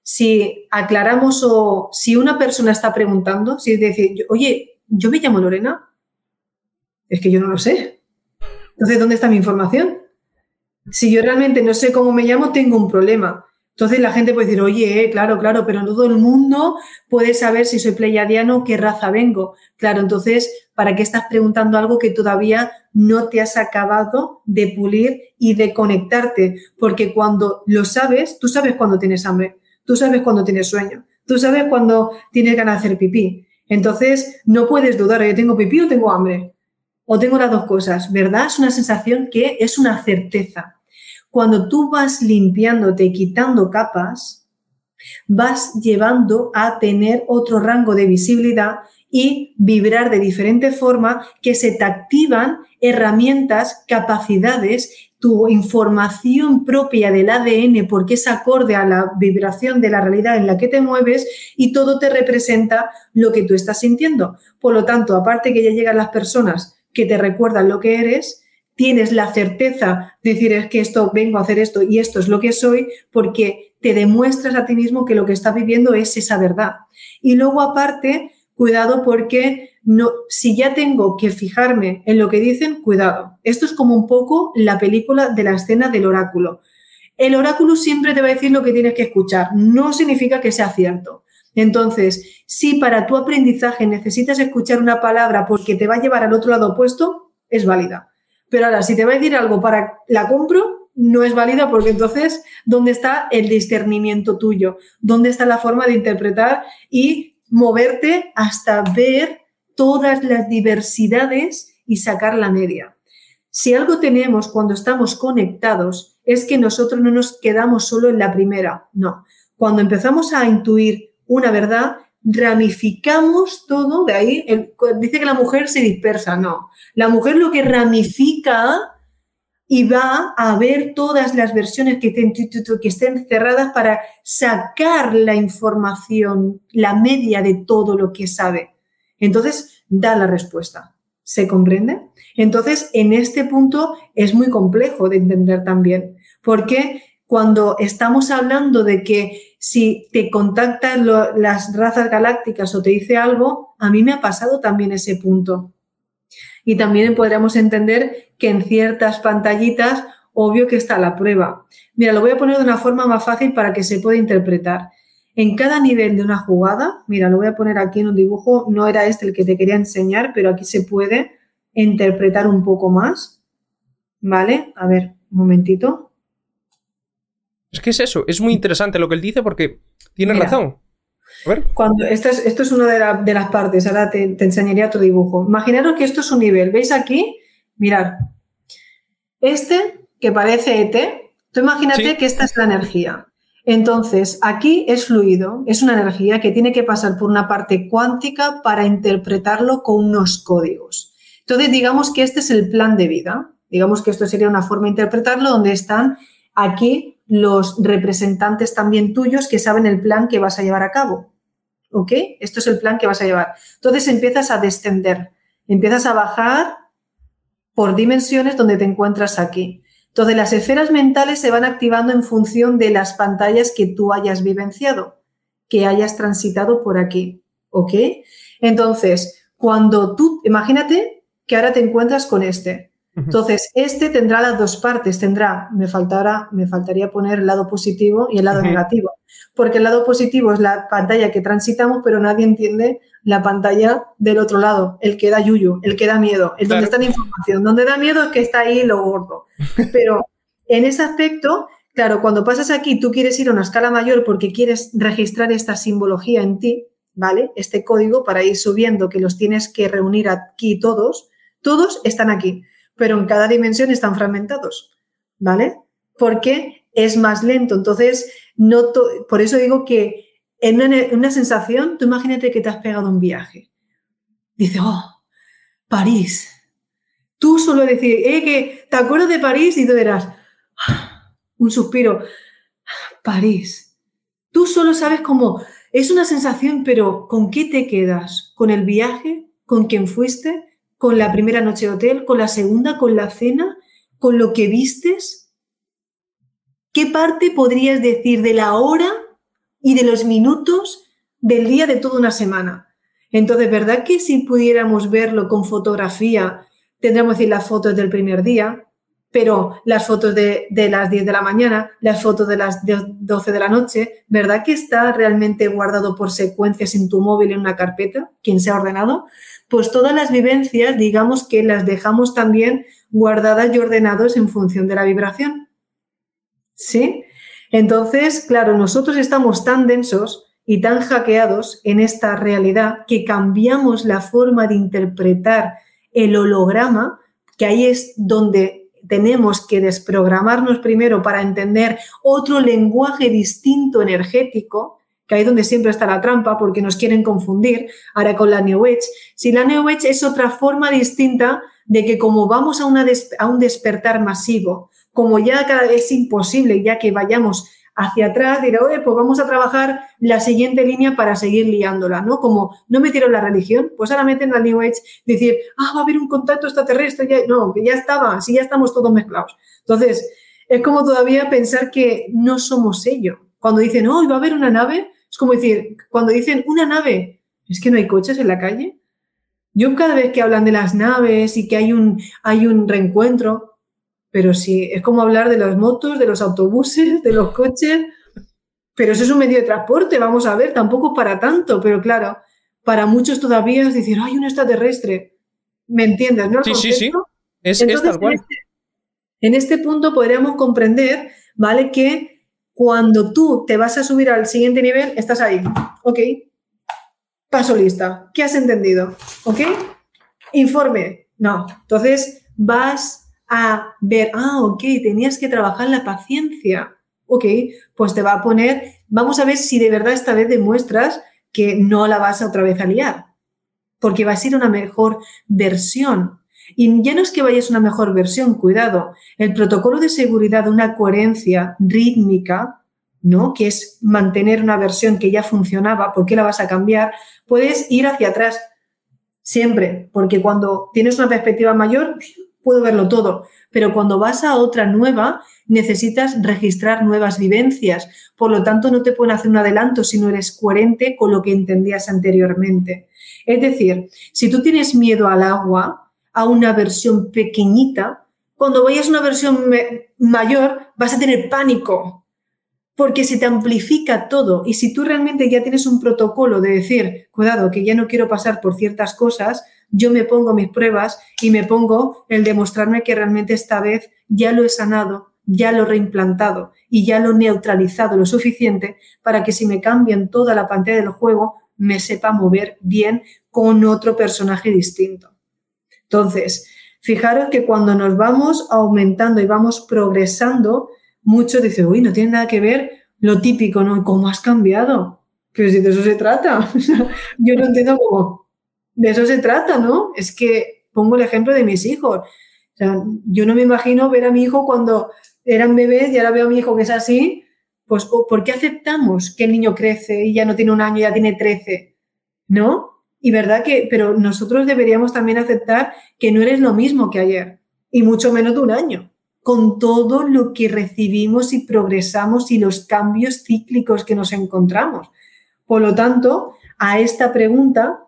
Si aclaramos o si una persona está preguntando, si es decir, oye, yo me llamo Lorena, es que yo no lo sé. Entonces, ¿dónde está mi información? Si yo realmente no sé cómo me llamo, tengo un problema. Entonces la gente puede decir, oye, claro, claro, pero no todo el mundo puede saber si soy pleiadiano, qué raza vengo. Claro, entonces ¿Para qué estás preguntando algo que todavía no te has acabado de pulir y de conectarte? Porque cuando lo sabes, tú sabes cuando tienes hambre, tú sabes cuando tienes sueño, tú sabes cuando tienes ganas de hacer pipí. Entonces, no puedes dudar, yo tengo pipí o tengo hambre. O tengo las dos cosas, ¿verdad? Es una sensación que es una certeza. Cuando tú vas limpiándote, quitando capas, vas llevando a tener otro rango de visibilidad y vibrar de diferente forma que se te activan herramientas, capacidades, tu información propia del ADN porque es acorde a la vibración de la realidad en la que te mueves y todo te representa lo que tú estás sintiendo. Por lo tanto, aparte que ya llegan las personas que te recuerdan lo que eres, tienes la certeza de decir es que esto vengo a hacer esto y esto es lo que soy porque te demuestras a ti mismo que lo que estás viviendo es esa verdad. Y luego aparte, cuidado porque no, si ya tengo que fijarme en lo que dicen, cuidado. Esto es como un poco la película de la escena del oráculo. El oráculo siempre te va a decir lo que tienes que escuchar, no significa que sea cierto. Entonces, si para tu aprendizaje necesitas escuchar una palabra porque te va a llevar al otro lado opuesto, es válida. Pero ahora, si te va a decir algo para la compro, no es válida porque entonces, ¿dónde está el discernimiento tuyo? ¿Dónde está la forma de interpretar y moverte hasta ver todas las diversidades y sacar la media. Si algo tenemos cuando estamos conectados es que nosotros no nos quedamos solo en la primera, no. Cuando empezamos a intuir una verdad, ramificamos todo, de ahí dice que la mujer se dispersa, no. La mujer lo que ramifica y va a ver todas las versiones que estén, que estén cerradas para sacar la información, la media de todo lo que sabe. Entonces, da la respuesta. ¿Se comprende? Entonces, en este punto es muy complejo de entender también, porque cuando estamos hablando de que si te contactan las razas galácticas o te dice algo, a mí me ha pasado también ese punto. Y también podríamos entender que en ciertas pantallitas, obvio que está la prueba. Mira, lo voy a poner de una forma más fácil para que se pueda interpretar. En cada nivel de una jugada, mira, lo voy a poner aquí en un dibujo, no era este el que te quería enseñar, pero aquí se puede interpretar un poco más. ¿Vale? A ver, un momentito. Es que es eso, es muy interesante lo que él dice porque tiene razón. A ver. Cuando, esto, es, esto es una de, las partes, ahora te, enseñaría otro dibujo. Imaginaros que esto es un nivel, ¿veis aquí? Mirad. Este, que parece ET, tú imagínate que esta es la energía. Entonces, aquí es fluido, es una energía que tiene que pasar por una parte cuántica para interpretarlo con unos códigos. Entonces, digamos que este es el plan de vida. Digamos que esto sería una forma de interpretarlo donde están aquí los representantes también tuyos que saben el plan que vas a llevar a cabo. ¿Ok? Esto es el plan que vas a llevar. Entonces empiezas a descender, empiezas a bajar por dimensiones donde te encuentras aquí. Entonces, las esferas mentales se van activando en función de las pantallas que tú hayas vivenciado, que hayas transitado por aquí. ¿Ok? Entonces, cuando tú, imagínate que ahora te encuentras con este. Entonces, este tendrá las dos partes, tendrá, me, faltará, me faltaría poner el lado positivo y el lado negativo, porque el lado positivo es la pantalla que transitamos, pero nadie entiende la pantalla del otro lado, el que da yuyu, el que da miedo, el donde está la información. Donde da miedo es que está ahí lo gordo. *laughs* Pero en ese aspecto, claro, cuando pasas aquí, tú quieres ir a una escala mayor porque quieres registrar esta simbología en ti, ¿vale? Este código para ir subiendo, que los tienes que reunir aquí todos, todos están aquí pero en cada dimensión están fragmentados, ¿vale? Porque es más lento. Entonces, no por eso digo que en una, sensación, tú imagínate que te has pegado un viaje. Dice, oh, París. Tú solo decir, eh, que te acuerdas de París y tú dirás, ah, un suspiro, París. Tú solo sabes cómo, es una sensación, pero ¿con qué te quedas? ¿Con el viaje? ¿Con quién fuiste? Con la primera noche de hotel, con la segunda, con la cena, con lo que vistes? ¿Qué parte podrías decir de la hora y de los minutos del día de toda una semana? Entonces, ¿verdad que si pudiéramos verlo con fotografía, tendríamos que decir las fotos del primer día, pero las fotos de, las 10 de la mañana, las fotos de las 12 de la noche, ¿verdad que está realmente guardado por secuencias en tu móvil en una carpeta, quien se ha ordenado? Pues todas las vivencias, digamos que las dejamos también guardadas y ordenados en función de la vibración. ¿Sí? Entonces, claro, nosotros estamos tan densos y tan hackeados en esta realidad que cambiamos la forma de interpretar el holograma, que ahí es donde tenemos que desprogramarnos primero para entender otro lenguaje distinto energético, que ahí es donde siempre está la trampa, porque nos quieren confundir ahora con la New Age. Si la New Age es otra forma distinta de que como vamos a, una a un despertar masivo, como ya cada vez es imposible, ya que vayamos hacia atrás, diré, oye, pues vamos a trabajar la siguiente línea para seguir liándola, ¿no? Como no metieron la religión, pues ahora meten la New Age, decir, ah, va a haber un contacto extraterrestre, ya, no, que ya estaba, sí, ya estamos todos mezclados. Entonces, es como todavía pensar que no somos ellos. Cuando dicen, oh, va a haber una nave, es como decir, cuando dicen una nave, es que no hay coches en la calle. Yo cada vez que hablan de las naves y que hay un, hay un reencuentro, pero sí, es como hablar de las motos, de los autobuses, de los coches, pero eso es un medio de transporte, vamos a ver, tampoco para tanto, pero claro, para muchos todavía es decir, hay un extraterrestre. ¿Me entiendes? ¿no? Sí, sí, sí. Es, Entonces, En, este, en este punto podríamos comprender, ¿vale? Que cuando tú te vas a subir al siguiente nivel, estás ahí. Ok. Paso lista. ¿Qué has entendido? ¿Ok? Informe. No. Entonces vas a ver, ah, ok, tenías que trabajar la paciencia. Ok, pues te va a poner, vamos a ver si de verdad esta vez demuestras que no la vas a otra vez a liar, porque va a ser una mejor versión. Y ya no es que vayas una mejor versión, cuidado, el protocolo de seguridad una coherencia rítmica, ¿no? Que es mantener una versión que ya funcionaba, ¿por qué la vas a cambiar? Puedes ir hacia atrás siempre, porque cuando tienes una perspectiva mayor, puedo verlo todo, pero cuando vas a otra nueva, necesitas registrar nuevas vivencias. Por lo tanto, no te pueden hacer un adelanto si no eres coherente con lo que entendías anteriormente. Es decir, si tú tienes miedo al agua, a una versión pequeñita, cuando vayas a una versión mayor, vas a tener pánico, porque se te amplifica todo. Y si tú realmente ya tienes un protocolo de decir, cuidado, que ya no quiero pasar por ciertas cosas, yo me pongo mis pruebas y me pongo el demostrarme que realmente esta vez ya lo he sanado, ya lo he reimplantado y ya lo he neutralizado lo suficiente para que si me cambian toda la pantalla del juego, me sepa mover bien con otro personaje distinto. Entonces, fijaros que cuando nos vamos aumentando y vamos progresando, muchos dicen, uy, no tiene nada que ver lo típico, ¿no? ¿Cómo has cambiado? Pero si de eso se trata. *laughs* Yo no entiendo cómo, de eso se trata, ¿no? Es que pongo el ejemplo de mis hijos. O sea, yo no me imagino ver a mi hijo cuando eran bebés y ahora veo a mi hijo que es así. Pues, ¿por qué aceptamos que el niño crece y ya no tiene un año, ya tiene 13? ¿No? Y verdad que, pero nosotros deberíamos también aceptar que no eres lo mismo que ayer, y mucho menos de un año, con todo lo que recibimos y progresamos y los cambios cíclicos que nos encontramos. Por lo tanto, a esta pregunta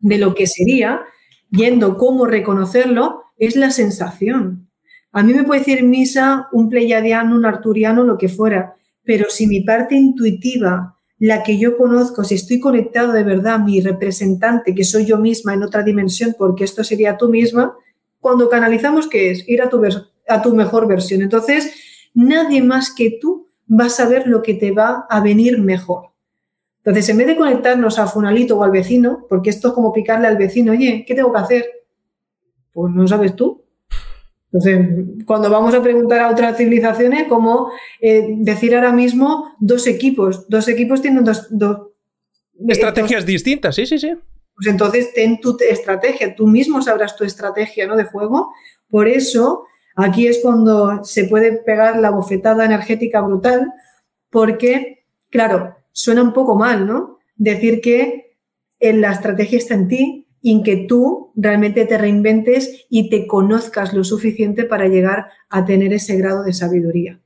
de lo que sería, viendo cómo reconocerlo, es la sensación. A mí me puede decir misa, un pleiadiano, un arturiano, lo que fuera, pero si mi parte intuitiva, la que yo conozco, si estoy conectado de verdad a mi representante, que soy yo misma en otra dimensión, porque esto sería tú misma, cuando canalizamos, ¿qué es? Ir a tu, a tu mejor versión. Entonces, nadie más que tú va a saber lo que te va a venir mejor. Entonces, en vez de conectarnos a Funalito o al vecino, porque esto es como picarle al vecino, oye, ¿qué tengo que hacer? Pues no sabes tú. Entonces, cuando vamos a preguntar a otras civilizaciones, como eh, decir ahora mismo dos equipos, dos equipos tienen dos... Estrategias distintas, sí, sí, sí. Pues entonces ten tu estrategia, tú mismo sabrás tu estrategia ¿no? de juego. Por eso, aquí es cuando se puede pegar la bofetada energética brutal, porque, claro, suena un poco mal, ¿no? Decir que en la estrategia está en ti y en que tú realmente te reinventes y te conozcas lo suficiente para llegar a tener ese grado de sabiduría.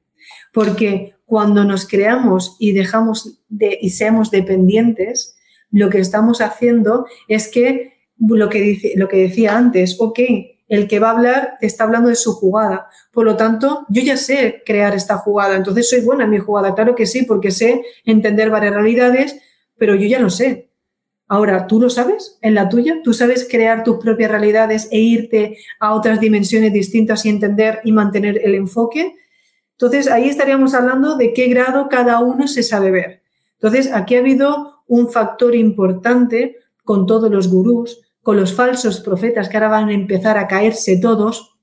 Porque cuando nos creamos y dejamos de y seamos dependientes, lo que estamos haciendo es que lo que, lo que decía antes, ok, el que va a hablar está hablando de su jugada. Por lo tanto, yo ya sé crear esta jugada, entonces soy buena en mi jugada, claro que sí, porque sé entender varias realidades, pero yo ya lo sé. Ahora, ¿tú lo sabes en la tuya? ¿Tú sabes crear tus propias realidades e irte a otras dimensiones distintas y entender y mantener el enfoque? Entonces, ahí estaríamos hablando de qué grado cada uno se sabe ver. Entonces, aquí ha habido un factor importante con todos los gurús, con los falsos profetas que ahora van a empezar a caerse todos,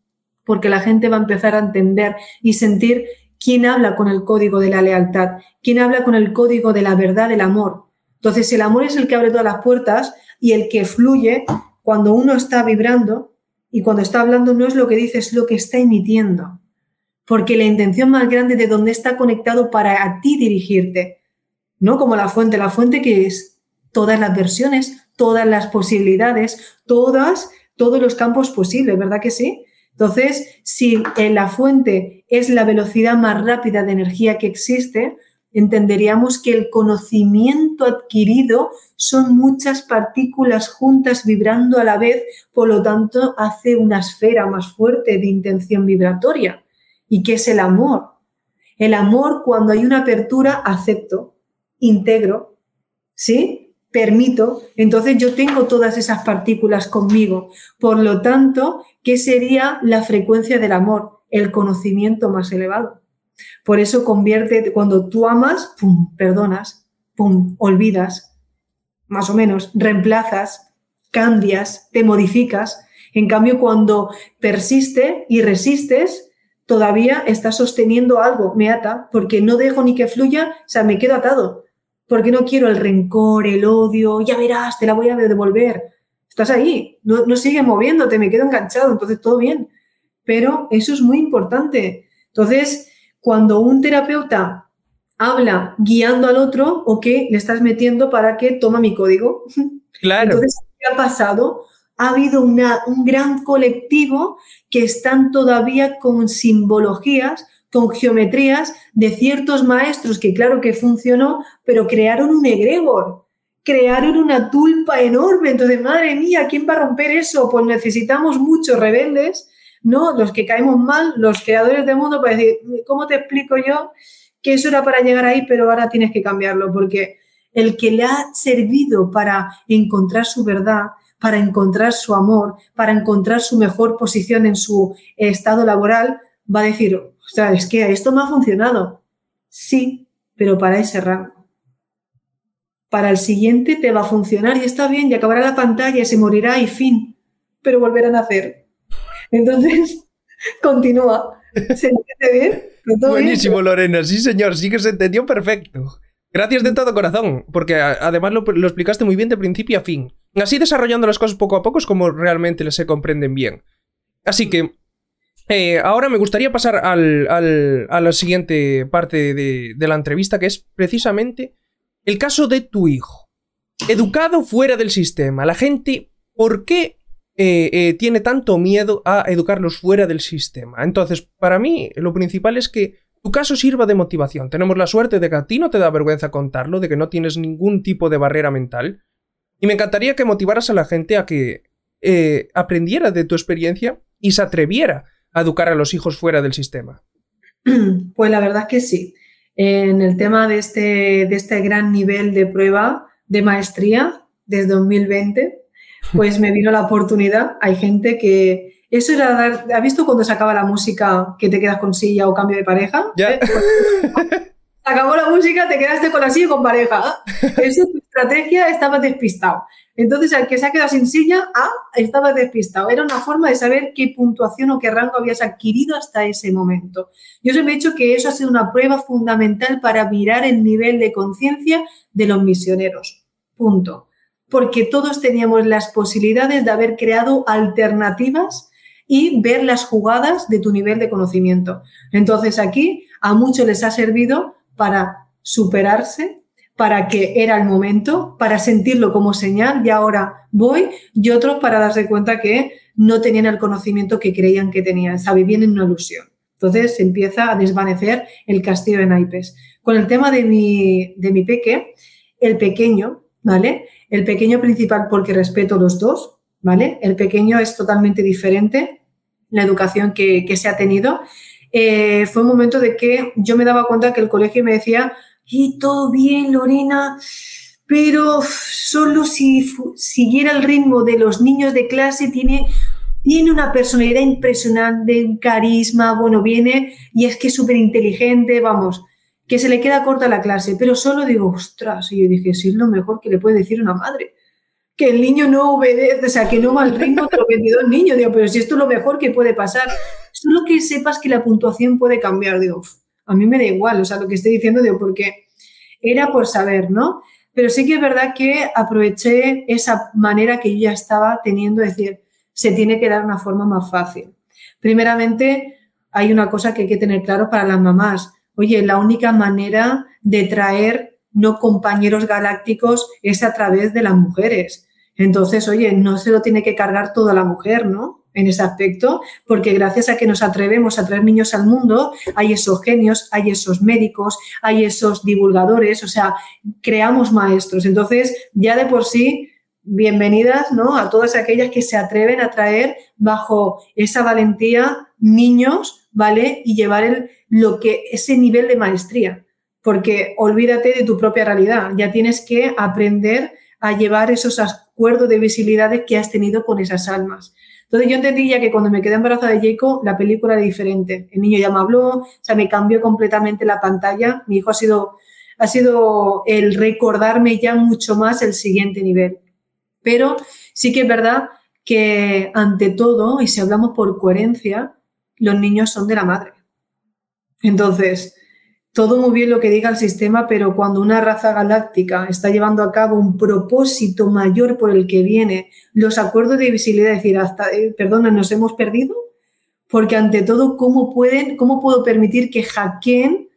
porque la gente va a empezar a entender y sentir quién habla con el código de la lealtad, quién habla con el código de la verdad, del amor. Entonces, el amor es el que abre todas las puertas y el que fluye cuando uno está vibrando y cuando está hablando no es lo que dice, es lo que está emitiendo. Porque la intención más grande de donde está conectado para a ti dirigirte, no como la fuente, la fuente que es todas las versiones, todas las posibilidades, todas, todos los campos posibles, ¿verdad que sí? Entonces, si en la fuente es la velocidad más rápida de energía que existe, entenderíamos que el conocimiento adquirido son muchas partículas juntas vibrando a la vez, por lo tanto hace una esfera más fuerte de intención vibratoria. ¿Y qué es el amor? El amor cuando hay una apertura, acepto, integro, ¿sí? Permito, entonces yo tengo todas esas partículas conmigo. Por lo tanto, ¿qué sería la frecuencia del amor? El conocimiento más elevado. Por eso convierte, cuando tú amas, pum, perdonas, pum, olvidas, más o menos, reemplazas, cambias, te modificas. En cambio, cuando persiste y resistes, todavía estás sosteniendo algo, me ata, porque no dejo ni que fluya, o sea, me quedo atado, porque no quiero el rencor, el odio, ya verás, te la voy a devolver. Estás ahí, no, no sigue moviéndote, me quedo enganchado, entonces todo bien. Pero eso es muy importante. Entonces, cuando un terapeuta habla guiando al otro, o qué le estás metiendo para que toma mi código. *laughs* Claro. Entonces, ¿qué ha pasado? Ha habido una, un gran colectivo que están todavía con simbologías, con geometrías de ciertos maestros que claro que funcionó, pero crearon un egregor, crearon una tulpa enorme. Entonces, madre mía, ¿quién va a romper eso? Pues necesitamos muchos rebeldes ¿no? Los que caemos mal, los creadores de mundo, para decir, ¿cómo te explico yo que eso era para llegar ahí, pero ahora tienes que cambiarlo? Porque el que le ha servido para encontrar su verdad, para encontrar su amor, para encontrar su mejor posición en su estado laboral, va a decir, sea, es que esto me ha funcionado. Sí, pero para ese rango. Para el siguiente te va a funcionar y está bien, y acabará la pantalla se morirá y fin, pero volverá a nacer. Entonces, *laughs* continúa. ¿Se entiende bien? Buenísimo, Lorena. Sí, señor. Sí que se entendió perfecto. Gracias de todo corazón, porque además lo, explicaste muy bien de principio a fin. Así desarrollando las cosas poco a poco es como realmente se comprenden bien. Así que eh, ahora me gustaría pasar al, a la siguiente parte de, de la entrevista, que es precisamente el caso de tu hijo. Educado fuera del sistema. La gente, ¿por qué eh, eh, tiene tanto miedo a educarlos fuera del sistema. Entonces, para mí, lo principal es que tu caso sirva de motivación. Tenemos la suerte de que a ti no te da vergüenza contarlo, de que no tienes ningún tipo de barrera mental. Y me encantaría que motivaras a la gente a que aprendiera de tu experiencia y se atreviera a educar a los hijos fuera del sistema. *clears throat* Pues la verdad es que sí. En el tema de este, de este gran nivel de prueba de maestría desde 2020, pues me vino la oportunidad. Hay gente que... Eso era dar... ¿Has visto cuando se acaba la música que te quedas con silla o cambio de pareja? Ya. *laughs* Acabó la música, te quedaste con la silla y con pareja. *laughs* Eso tu estrategia estaba despistado. Entonces, al que se ha quedado sin silla, ah, estaba despistado. Era una forma de saber qué puntuación o qué rango habías adquirido hasta ese momento. Yo siempre he dicho que eso ha sido una prueba fundamental para mirar el nivel de conciencia de los misioneros. Punto porque todos teníamos las posibilidades de haber creado alternativas y ver las jugadas de tu nivel de conocimiento. Entonces aquí a muchos les ha servido para superarse, para que era el momento, para sentirlo como señal y ahora voy, y otros para darse cuenta que no tenían el conocimiento que creían que tenían, o vivían una ilusión. Entonces se empieza a desvanecer el castillo de naipes. Con el tema de mi, de mi peque, el pequeño, ¿vale? El pequeño principal porque respeto los dos, ¿vale? El pequeño es totalmente diferente, la educación que, se ha tenido. Eh, fue un momento de que yo me daba cuenta que el colegio me decía, y todo bien, Lorena, pero solo si siguiera el ritmo de los niños de clase tiene tiene una personalidad impresionante, un carisma, bueno, viene y es que es súper inteligente, vamos, que se le queda corta la clase, pero solo digo, ostras, y yo dije, sí, es lo mejor que le puede decir una madre, que el niño no obedece, o sea, que no va al ritmo de lo que el niño, digo, pero si esto es lo mejor que puede pasar, solo que sepas que la puntuación puede cambiar, digo, a mí me da igual, o sea, lo que estoy diciendo, digo, porque era por saber, ¿no? Pero sí que es verdad que aproveché esa manera que yo ya estaba teniendo, de decir, se tiene que dar una forma más fácil. Primeramente, hay una cosa que hay que tener claro para las mamás. Oye, la única manera de traer no compañeros galácticos es a través de las mujeres. Entonces, oye, no se lo tiene que cargar toda la mujer, ¿no? En ese aspecto, porque gracias a que nos atrevemos a traer niños al mundo, hay esos genios, hay esos médicos, hay esos divulgadores, o sea, creamos maestros. Entonces, ya de por sí, bienvenidas ¿no? a todas aquellas que se atreven a traer bajo esa valentía niños, ¿vale? Y llevar el, lo que, ese nivel de maestría. Porque olvídate de tu propia realidad, ya tienes que aprender a llevar esos acuerdos de visibilidades que has tenido con esas almas. Entonces yo entendí ya que cuando me quedé embarazada de Jacob, la película era diferente. El niño ya me habló, o sea, me cambió completamente la pantalla. Mi hijo ha sido, ha sido el recordarme ya mucho más el siguiente nivel. Pero sí que es verdad que ante todo, y si hablamos por coherencia, los niños son de la madre. Entonces, todo muy bien lo que diga el sistema, pero cuando una raza galáctica está llevando a cabo un propósito mayor por el que viene, los acuerdos de visibilidad, es decir, hasta, eh, perdona, nos hemos perdido, porque ante todo, ¿cómo pueden, cómo puedo permitir que hackeen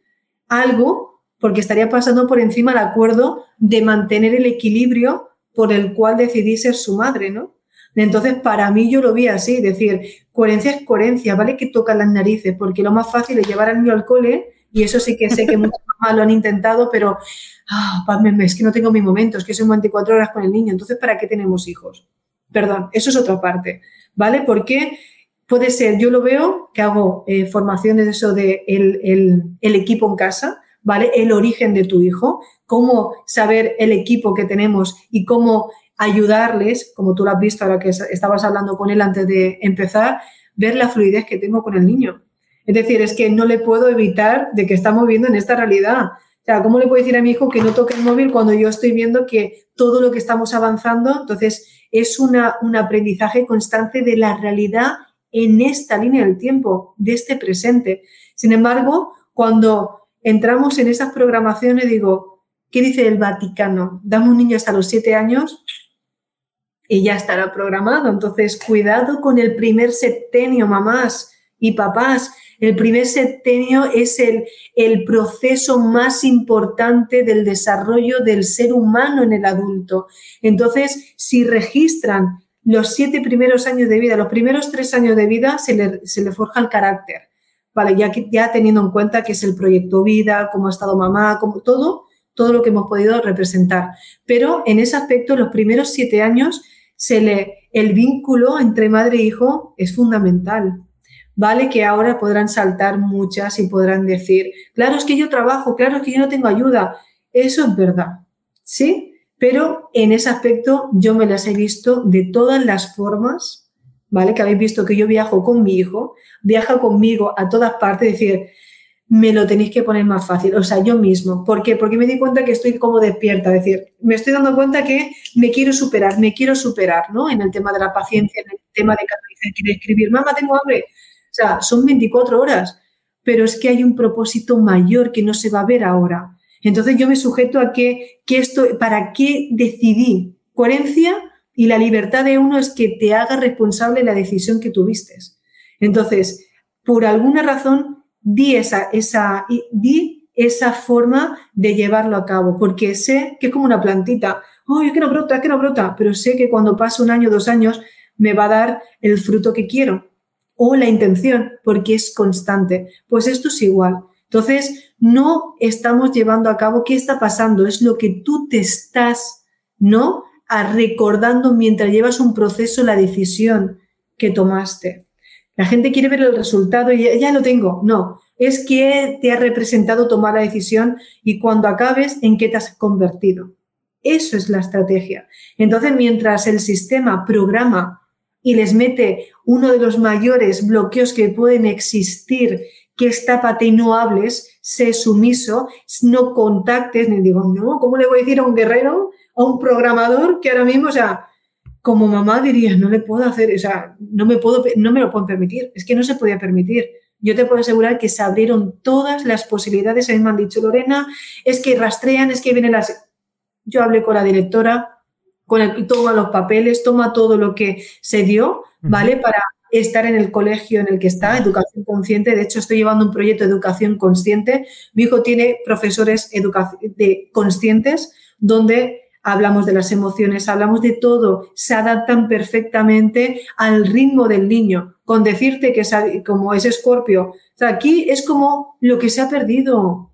algo? Porque estaría pasando por encima el acuerdo de mantener el equilibrio por el cual decidí ser su madre, ¿no? Entonces, para mí yo lo vi así, decir, coherencia es coherencia, ¿vale? Que toca las narices, porque lo más fácil es llevar al niño al cole, y eso sí que sé que muchas mamás lo han intentado, pero ah, es que no tengo mi momento, es que son 24 horas con el niño, entonces, ¿para qué tenemos hijos? Perdón, eso es otra parte, ¿vale? Porque puede ser, yo lo veo, que hago eh, formaciones de eso de el, el equipo en casa, ¿vale? El origen de tu hijo, cómo saber el equipo que tenemos y cómo ayudarles, como tú lo has visto ahora que estabas hablando con él antes de empezar, ver la fluidez que tengo con el niño. Es decir, es que no le puedo evitar de que estamos viendo en esta realidad. O sea, ¿cómo le puedo decir a mi hijo que no toque el móvil cuando yo estoy viendo que todo lo que estamos avanzando, entonces es una, un aprendizaje constante de la realidad en esta línea del tiempo, de este presente. Sin embargo, cuando entramos en esas programaciones, digo, ¿qué dice el Vaticano? Dame un niño hasta los siete años y ya estará programado. Entonces, cuidado con el primer septenio, mamás y papás. El primer septenio es el, el proceso más importante del desarrollo del ser humano en el adulto. Entonces, si registran los siete primeros años de vida, los primeros tres años de vida, se le, se le forja el carácter. Vale, ya, ya teniendo en cuenta que es el proyecto vida, cómo ha estado mamá, como todo, todo lo que hemos podido representar. Pero en ese aspecto, los primeros siete años, se le, el vínculo entre madre e hijo es fundamental. Vale que ahora podrán saltar muchas y podrán decir, claro, es que yo trabajo, claro, es que yo no tengo ayuda. Eso es verdad, ¿sí? Pero en ese aspecto yo me las he visto de todas las formas ¿vale? Que habéis visto que yo viajo con mi hijo, viaja conmigo a todas partes, es decir, me lo tenéis que poner más fácil, o sea, yo mismo. ¿Por qué? Porque me di cuenta que estoy como despierta, es decir, me estoy dando cuenta que me quiero superar, me quiero superar, ¿no? En el tema de la paciencia, en el tema de que escribir, mamá, tengo hambre. Sea, son 24 horas, pero es que hay un propósito mayor que no se va a ver ahora. Entonces yo me sujeto a que, que esto, ¿para qué decidí? Coherencia y la libertad de uno es que te haga responsable la decisión que tuviste. Entonces, por alguna razón, di esa, esa, di esa forma de llevarlo a cabo, porque sé que es como una plantita. Oh, es que no brota, es que no brota, pero sé que cuando pase un año, dos años, me va a dar el fruto que quiero o la intención, porque es constante. Pues esto es igual. Entonces, no estamos llevando a cabo qué está pasando, es lo que tú te estás, ¿no? a recordando mientras llevas un proceso la decisión que tomaste. La gente quiere ver el resultado y ya, ya lo tengo. No, es que te ha representado tomar la decisión y cuando acabes, en qué te has convertido. Eso es la estrategia. Entonces, mientras el sistema programa y les mete uno de los mayores bloqueos que pueden existir, que es tápate y no hables, sé sumiso, no contactes, ni digo, no, ¿cómo le voy a decir a un guerrero, a un programador que ahora mismo, o sea, como mamá diría, no le puedo hacer, o sea, no me puedo, no me lo puedo permitir, es que no se podía permitir. Yo te puedo asegurar que se abrieron todas las posibilidades, a mí me han dicho, Lorena, es que rastrean, es que vienen las yo hablé con la directora, con el, toma los papeles, toma todo lo que se dio, ¿vale? Para estar en el colegio en el que está, educación consciente. De hecho, estoy llevando un proyecto de educación consciente. Mi hijo tiene profesores de conscientes donde hablamos de las emociones, hablamos de todo, se adaptan perfectamente al ritmo del niño. Con decirte que como es escorpio, aquí es como lo que se ha perdido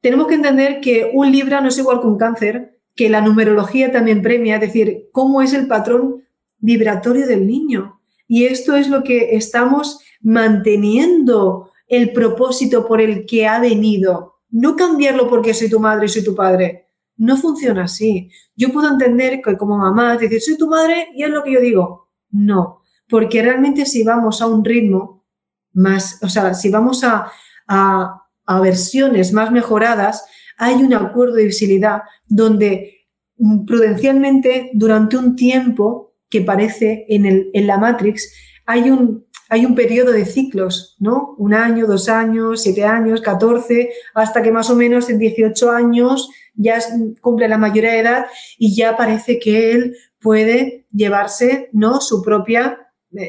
tenemos que entender que un Libra no es igual que un cáncer, que la numerología también premia, es decir, cómo es el patrón vibratorio del niño. Y esto es lo que estamos manteniendo el propósito por el que ha venido. No cambiarlo porque soy tu madre y soy tu padre. No funciona así. Yo puedo entender que como mamá, decir, soy tu madre y es lo que yo digo. No, porque realmente si vamos a un ritmo más, o sea, si vamos a, a a versiones más mejoradas, hay un acuerdo de visibilidad donde mm, prudencialmente durante un tiempo que parece en, la Matrix hay un, hay un periodo de ciclos, ¿no? Un año, dos años, siete años, catorce, hasta que más o menos en 18 años ya cumple la mayoría de edad y ya parece que él puede llevarse, ¿no? Su propia,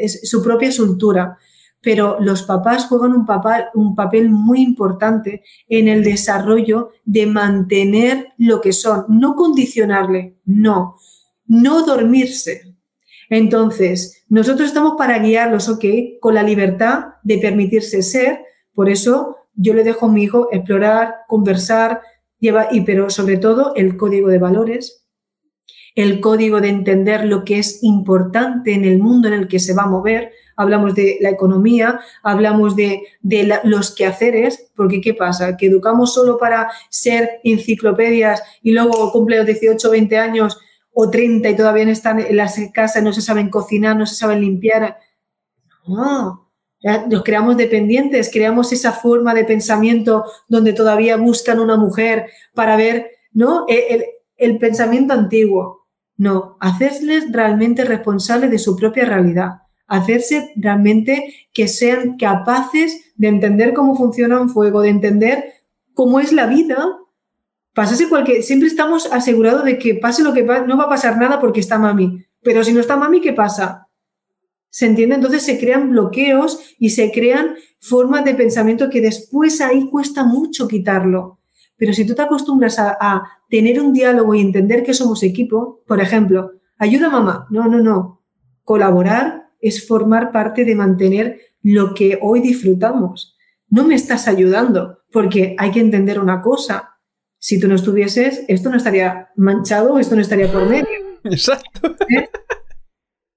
su propia soltura pero los papás juegan un, un papel muy importante en el desarrollo de mantener lo que son, no condicionarle, no, no dormirse. Entonces, nosotros estamos para guiarlos, ok, con la libertad de permitirse ser, por eso yo le dejo a mi hijo explorar, conversar, lleva, y, pero sobre todo el código de valores, el código de entender lo que es importante en el mundo en el que se va a mover, hablamos de la economía, hablamos de, los quehaceres, porque ¿qué pasa? Que educamos solo para ser enciclopedias y luego cumple los 18, 20 años o 30 y todavía están en las casas, no se saben cocinar, no se saben limpiar. No, nos creamos dependientes, creamos esa forma de pensamiento donde todavía buscan una mujer para ver, ¿no? E, el, el pensamiento antiguo. No, hacerles realmente responsables de su propia realidad hacerse realmente que sean capaces de entender cómo funciona un fuego, de entender cómo es la vida. Pasase cualquier, siempre estamos asegurados de que pase lo que pase, no va a pasar nada porque está mami. Pero si no está mami, ¿qué pasa? ¿Se entiende? Entonces se crean bloqueos y se crean formas de pensamiento que después ahí cuesta mucho quitarlo. Pero si tú te acostumbras a, a tener un diálogo y entender que somos equipo, por ejemplo, ayuda mamá, no, no, no, colaborar es formar parte de mantener lo que hoy disfrutamos. No me estás ayudando, porque hay que entender una cosa. Si tú no estuvieses, esto no estaría manchado, esto no estaría por medio. Exacto. ¿Eh?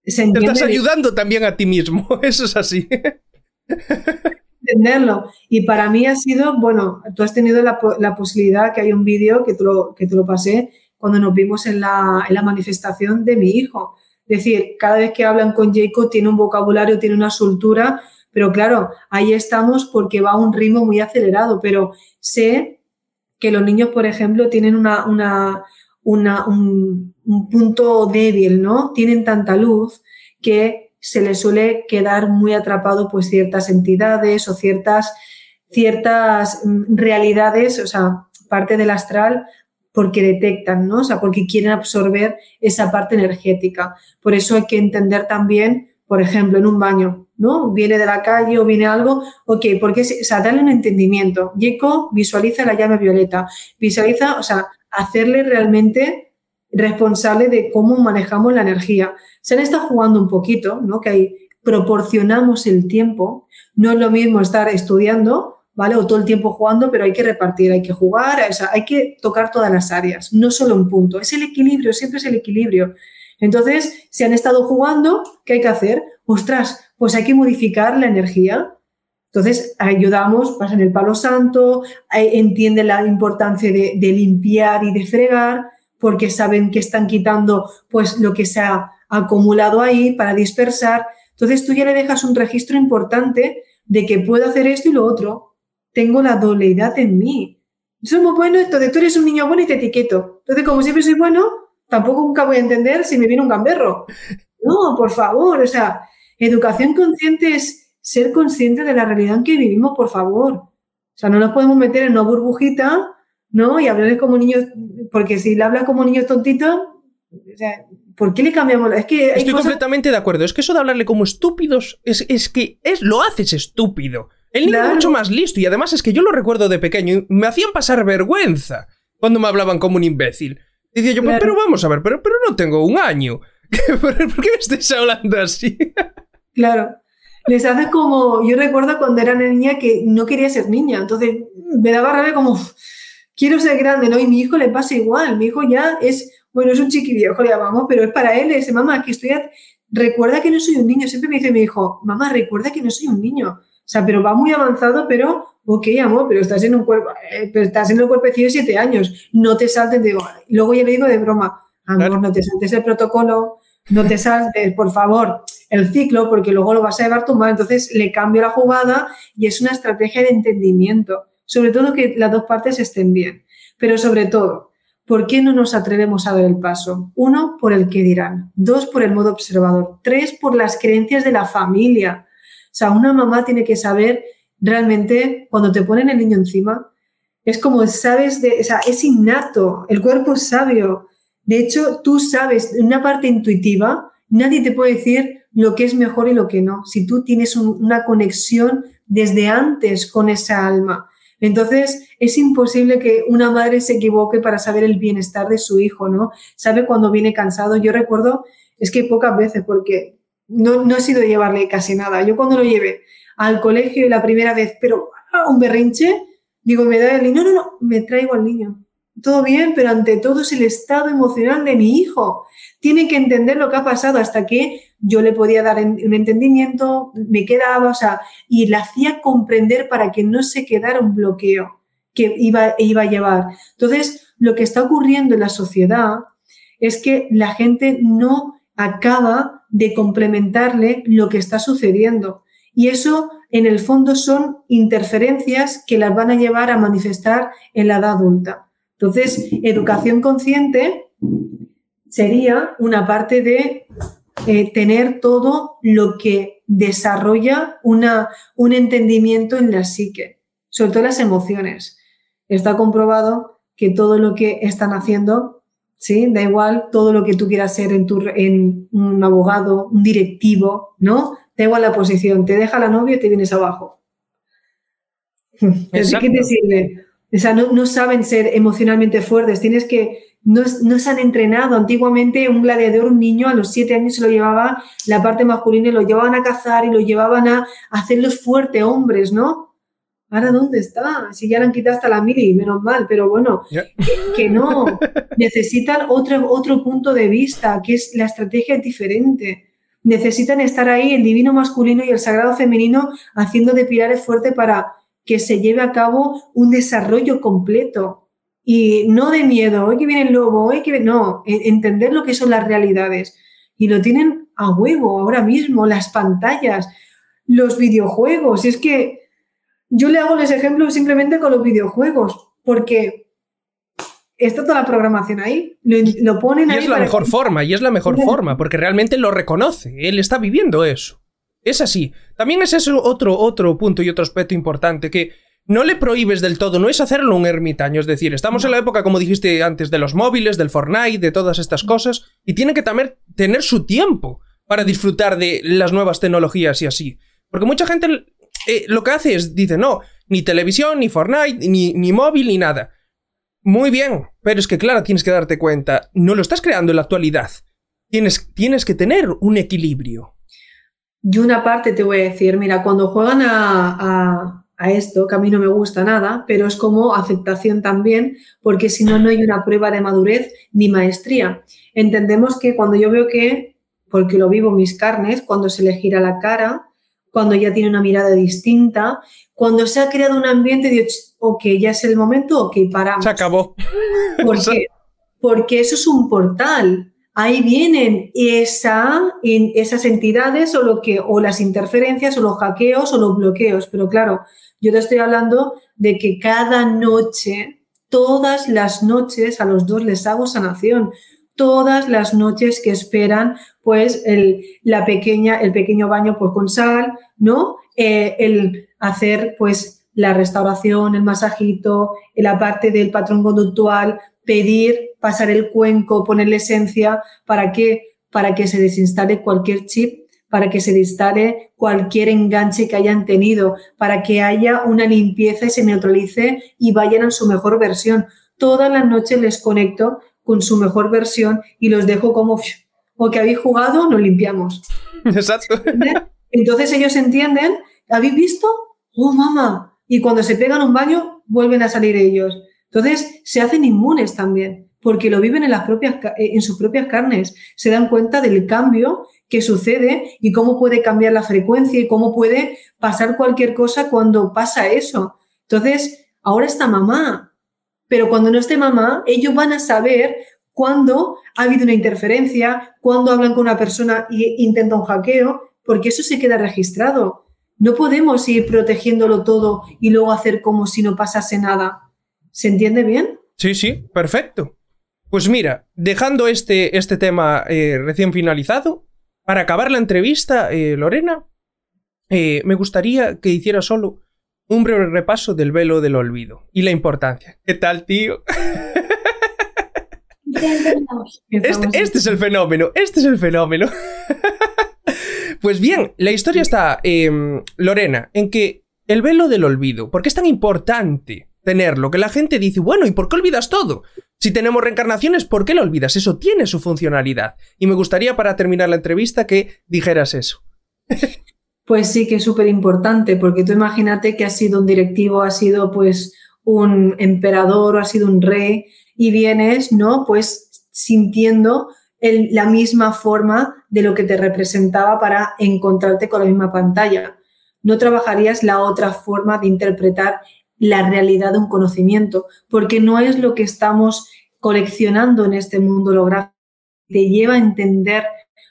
estás ayudando también a ti mismo, *laughs* eso es así. Entenderlo. Y para mí ha sido, bueno, tú has tenido la, posibilidad, que hay un vídeo que te, lo, que te lo pasé cuando nos vimos en la, en la manifestación de mi hijo. Decir, cada vez que hablan con Jacob tiene un vocabulario, tiene una soltura, pero claro, ahí estamos porque va a un ritmo muy acelerado, pero sé que los niños, por ejemplo, tienen una, un, punto débil, ¿no? Tienen tanta luz que se les suele quedar muy atrapado pues ciertas entidades o ciertas, ciertas mm, realidades, o sea, parte del astral porque detectan, ¿no? O sea, porque quieren absorber esa parte energética. Por eso hay que entender también, por ejemplo, en un baño, ¿no? Viene de la calle o viene algo, ok, porque, o sea, darle un entendimiento. Yeco visualiza la llave violeta, visualiza, o sea, hacerle realmente responsable de cómo manejamos la energía. Se han estado jugando un poquito, ¿no? Que ahí proporcionamos el tiempo. No es lo mismo estar estudiando ¿vale? O todo el tiempo jugando, pero hay que repartir, hay que jugar, o sea, hay que tocar todas las áreas, no solo un punto. Es el equilibrio, siempre es el equilibrio. Entonces, si han estado jugando, ¿qué hay que hacer? Ostras, pues hay que modificar la energía. Entonces, ayudamos, pasan el palo santo, eh, entienden la importancia de, limpiar y de fregar, porque saben que están quitando pues lo que se ha acumulado ahí para dispersar. Entonces tú ya le dejas un registro importante de que puedo hacer esto y lo otro. Tengo la doleidad en mí. Somos buenos, entonces tú eres un niño bueno y te etiqueto. Entonces, como siempre soy bueno, tampoco nunca voy a entender si me viene un gamberro. *laughs* No, por favor, o sea, educación consciente es ser consciente de la realidad en que vivimos, por favor. O sea, no nos podemos meter en una burbujita ¿no? Y hablarle como niños, porque si le hablas como niños tontitos, o sea, ¿por qué le cambiamos? Es que Estoy completamente de acuerdo. Es que eso de hablarle como estúpidos es, es que es, lo haces estúpido. El niño es mucho más listo y además es que yo lo recuerdo de pequeño y me hacían pasar vergüenza cuando me hablaban como un imbécil. Y decía yo, pero vamos a ver, pero, pero no tengo un año. *laughs* ¿Por qué me estáis hablando así? claro. Les haces como, yo recuerdo cuando era niña que no quería ser niña, entonces me daba rabia como, quiero ser grande, ¿no? Y mi hijo le pasa igual, mi hijo ya es, bueno, es un chiqui viejo, le llamamos, pero es para él, es, mamá, que estoy, recuerda que no soy un niño, siempre me dice mi hijo, mamá, recuerda que no soy un niño, sea, pero va muy avanzado, pero, ok, amor, pero estás en un cuerpo, eh, pero estás en el cuerpecillo de siete años, no te saltes, digo, luego ya le digo de broma, amor, no te saltes el protocolo, no te saltes, por favor, el ciclo, porque luego lo vas a llevar tú mal, entonces le cambio la jugada y es una estrategia de entendimiento sobre todo que las dos partes estén bien. Pero sobre todo, ¿por qué no nos atrevemos a dar el paso? Uno, por el que dirán. Dos, por el modo observador. Tres, por las creencias de la familia. O sea, una mamá tiene que saber realmente, cuando te ponen el niño encima, es como sabes, de, o sea, es innato, el cuerpo es sabio. De hecho, tú sabes, una parte intuitiva, nadie te puede decir lo que es mejor y lo que no, si tú tienes una conexión desde antes con esa alma. Entonces, es imposible que una madre se equivoque para saber el bienestar de su hijo, ¿no? Sabe cuando viene cansado. Yo recuerdo, es que pocas veces, porque no, no he sido llevarle casi nada. Yo cuando lo llevé al colegio la primera vez, pero ah, un berrinche, digo, me da el niño, no, no, no, me traigo al niño. Todo bien, pero ante todo es el estado emocional de mi hijo. Tiene que entender lo que ha pasado hasta que yo le podía dar un entendimiento, me quedaba, o sea, y le hacía comprender para que no se quedara un bloqueo que iba, iba a llevar. Entonces, lo que está ocurriendo en la sociedad es que la gente no acaba de complementarle lo que está sucediendo. Y eso, en el fondo, son interferencias que las van a llevar a manifestar en la edad adulta. Entonces, educación consciente sería una parte de eh, tener todo lo que desarrolla una, un entendimiento en la psique, sobre todo las emociones. Está comprobado que todo lo que están haciendo, ¿sí? Da igual todo lo que tú quieras ser en, tu, en un abogado, un directivo, ¿no? Da igual la posición, te deja la novia y te vienes abajo. ¿Qué te sirve? O sea, no, no saben ser emocionalmente fuertes, tienes que no, se han entrenado. Antiguamente un gladiador, un niño, a los siete años se lo llevaba la parte masculina y lo llevaban a cazar y lo llevaban a, hacerlos fuertes hombres, ¿no? Ahora, ¿dónde está? Si ya le han quitado hasta la mili, menos mal, pero bueno, que, no. Necesitan otro, otro punto de vista, que es la estrategia diferente. Necesitan estar ahí el divino masculino y el sagrado femenino haciendo de pilares fuertes para que se lleve a cabo un desarrollo completo y no de miedo, hoy que viene el lobo, hoy que viene... No, entender lo que son las realidades. Y lo tienen a huevo ahora mismo, las pantallas, los videojuegos. Es que yo le hago los ejemplos simplemente con los videojuegos, porque está toda la programación ahí, lo, ponen y ahí. es la mejor forma, y es la mejor forma, porque realmente lo reconoce, él está viviendo eso. Es así. También es eso otro, otro punto y otro aspecto importante, que no le prohíbes del todo, no es hacerlo un ermitaño, es decir, estamos en la época, como dijiste antes, de los móviles, del Fortnite, de todas estas cosas, y tiene que también tener su tiempo para disfrutar de las nuevas tecnologías y así. Porque mucha gente eh, lo que hace es, dice, no, ni televisión, ni Fortnite, ni, ni móvil, ni nada. Muy bien, pero es que claro, tienes que darte cuenta, no lo estás creando en la actualidad. Tienes, tienes que tener un equilibrio. Y una parte te voy a decir, mira, cuando juegan a a esto, que a mí no me gusta nada, pero es como aceptación también, porque si no, no hay una prueba de madurez ni maestría. Entendemos que cuando yo veo que, porque lo vivo mis carnes, cuando se le gira la cara, cuando ya tiene una mirada distinta, cuando se ha creado un ambiente de, ok, ya es el momento, ok, paramos. Se acabó. Porque, porque eso es un portal. Ahí vienen esa, esas entidades o, lo que, o las interferencias o los hackeos o los bloqueos. Pero claro, yo te estoy hablando de que cada noche, todas las noches a los dos les hago sanación. Todas las noches que esperan, pues, el, la pequeña, el pequeño baño por con sal, ¿no? Eh, el hacer, pues, la restauración, el masajito, la parte del patrón conductual, pedir, pasar el cuenco, ponerle esencia, ¿para qué? Para que se desinstale cualquier chip para que se distale cualquier enganche que hayan tenido, para que haya una limpieza y se neutralice y vayan a su mejor versión. Todas las noches les conecto con su mejor versión y los dejo como, o que habéis jugado, nos limpiamos. *laughs* Exacto. Entonces ellos entienden, ¿habéis visto? Oh, mamá. Y cuando se pegan un baño, vuelven a salir ellos. Entonces se hacen inmunes también, porque lo viven en, las propias, en sus propias carnes. Se dan cuenta del cambio qué sucede y cómo puede cambiar la frecuencia y cómo puede pasar cualquier cosa cuando pasa eso. Entonces, ahora está mamá, pero cuando no esté mamá, ellos van a saber cuándo ha habido una interferencia, cuándo hablan con una persona e intentan un hackeo, porque eso se queda registrado. No podemos ir protegiéndolo todo y luego hacer como si no pasase nada. ¿Se entiende bien? Sí, sí, perfecto. Pues mira, dejando este, este tema eh, recién finalizado, para acabar la entrevista, eh, Lorena, eh, me gustaría que hiciera solo un breve repaso del velo del olvido y la importancia. ¿Qué tal, tío? Este, este, es el fenómeno, este es el fenómeno. Pues bien, la historia está, em, Lorena, en que el velo del olvido, ¿por qué es tan importante tenerlo? Que la gente dice, bueno, ¿y por qué olvidas todo? Si tenemos reencarnaciones, ¿por qué lo olvidas? Eso tiene su funcionalidad. Y me gustaría para terminar la entrevista que dijeras eso. *laughs* Pues sí que es súper importante, porque tú imagínate que has sido un directivo, has sido pues un emperador o has sido un rey y vienes, ¿no? Pues sintiendo la misma forma de lo que te representaba para encontrarte con la misma pantalla. No trabajarías la otra forma de interpretar la realidad de un conocimiento, porque no es lo que estamos coleccionando en este mundo holográfico, te lleva a entender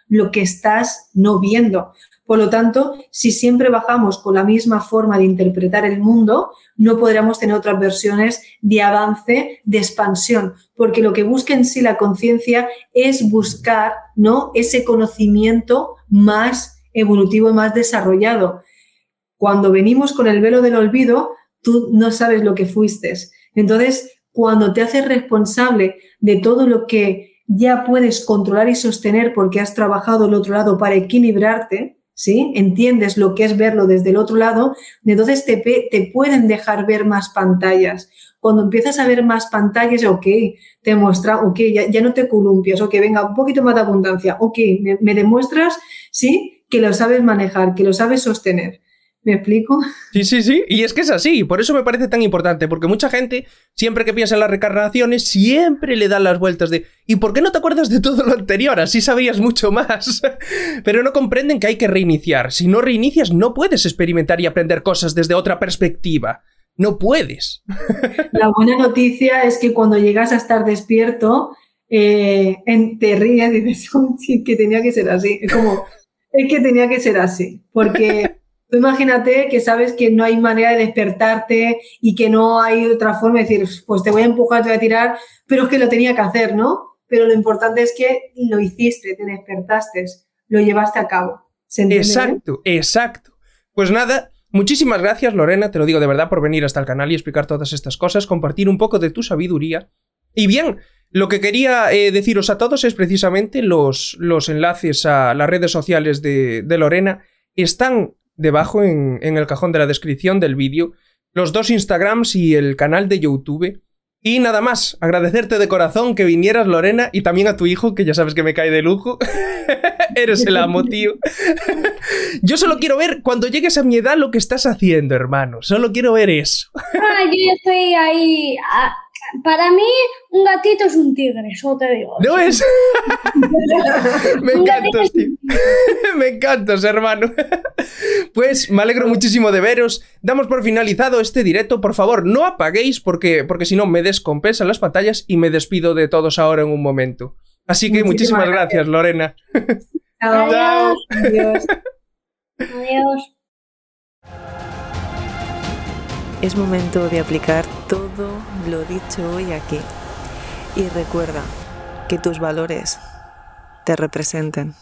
lo que estás no viendo. Por lo tanto, si siempre bajamos con la misma forma de interpretar el mundo, no podríamos tener otras versiones de avance, de expansión, porque lo que busca en sí la conciencia es buscar ¿no? ese conocimiento más evolutivo y más desarrollado. Cuando venimos con el velo del olvido, tú no sabes lo que fuiste. Entonces, cuando te haces responsable de todo lo que ya puedes controlar y sostener porque has trabajado el otro lado para equilibrarte, ¿sí? Entiendes lo que es verlo desde el otro lado, entonces te, te pueden dejar ver más pantallas. Cuando empiezas a ver más pantallas, ok, te muestra, ok, ya, no te columpias, ok, venga, un poquito más de abundancia, ok, me, me demuestras, ¿sí? Que lo sabes manejar, que lo sabes sostener. ¿Me explico? Sí, sí, sí. Y es que es así. Por eso me parece tan importante. Porque mucha gente, siempre que piensa en las recarnaciones, siempre le dan las vueltas de ¿y por qué no te acuerdas de todo lo anterior? Así sabías mucho más. *laughs* Pero no comprenden que hay que reiniciar. Si no reinicias, no puedes experimentar y aprender cosas desde otra perspectiva. No puedes. *laughs* La buena noticia es que cuando llegas a estar despierto, eh, te ríes y dices, que tenía que ser así. Es como, es que tenía que ser así. Porque *laughs* imagínate que sabes que no hay manera de despertarte y que no hay otra forma de decir, pues te voy a empujar, te voy a tirar, pero es que lo tenía que hacer, ¿no? Pero lo importante es que lo hiciste, te despertaste, lo llevaste a cabo. exacto, exacto. Pues nada, muchísimas gracias Lorena, te lo digo de verdad por venir hasta el canal y explicar todas estas cosas, compartir un poco de tu sabiduría. Y bien, lo que quería eh, deciros a todos es precisamente los, los enlaces a las redes sociales de Lorena están debajo en, el cajón de la descripción del vídeo los dos Instagrams y el canal de YouTube. Y nada más, agradecerte de corazón que vinieras, Lorena, y también a tu hijo, que ya sabes que me cae de lujo. *laughs* Eres el amo, tío. *laughs* Yo solo quiero ver cuando llegues a mi edad lo que estás haciendo, hermano. Solo quiero ver eso. Ah, yo ya estoy ahí. Ah, para mí, un gatito es un tigre, eso te digo. ¿No es? *laughs* me encantas, *laughs* tío. me encantas, hermano. pues me alegro muchísimo de veros. Damos por finalizado este directo. Por favor, no apaguéis porque, porque si no me descompensan las pantallas y me despido de todos ahora en un momento. Así que muchísimas, gracias, Lorena. Chao. *laughs* Adiós. Adiós. Es momento de aplicar todo lo dicho hoy aquí. Y recuerda que tus valores te representen.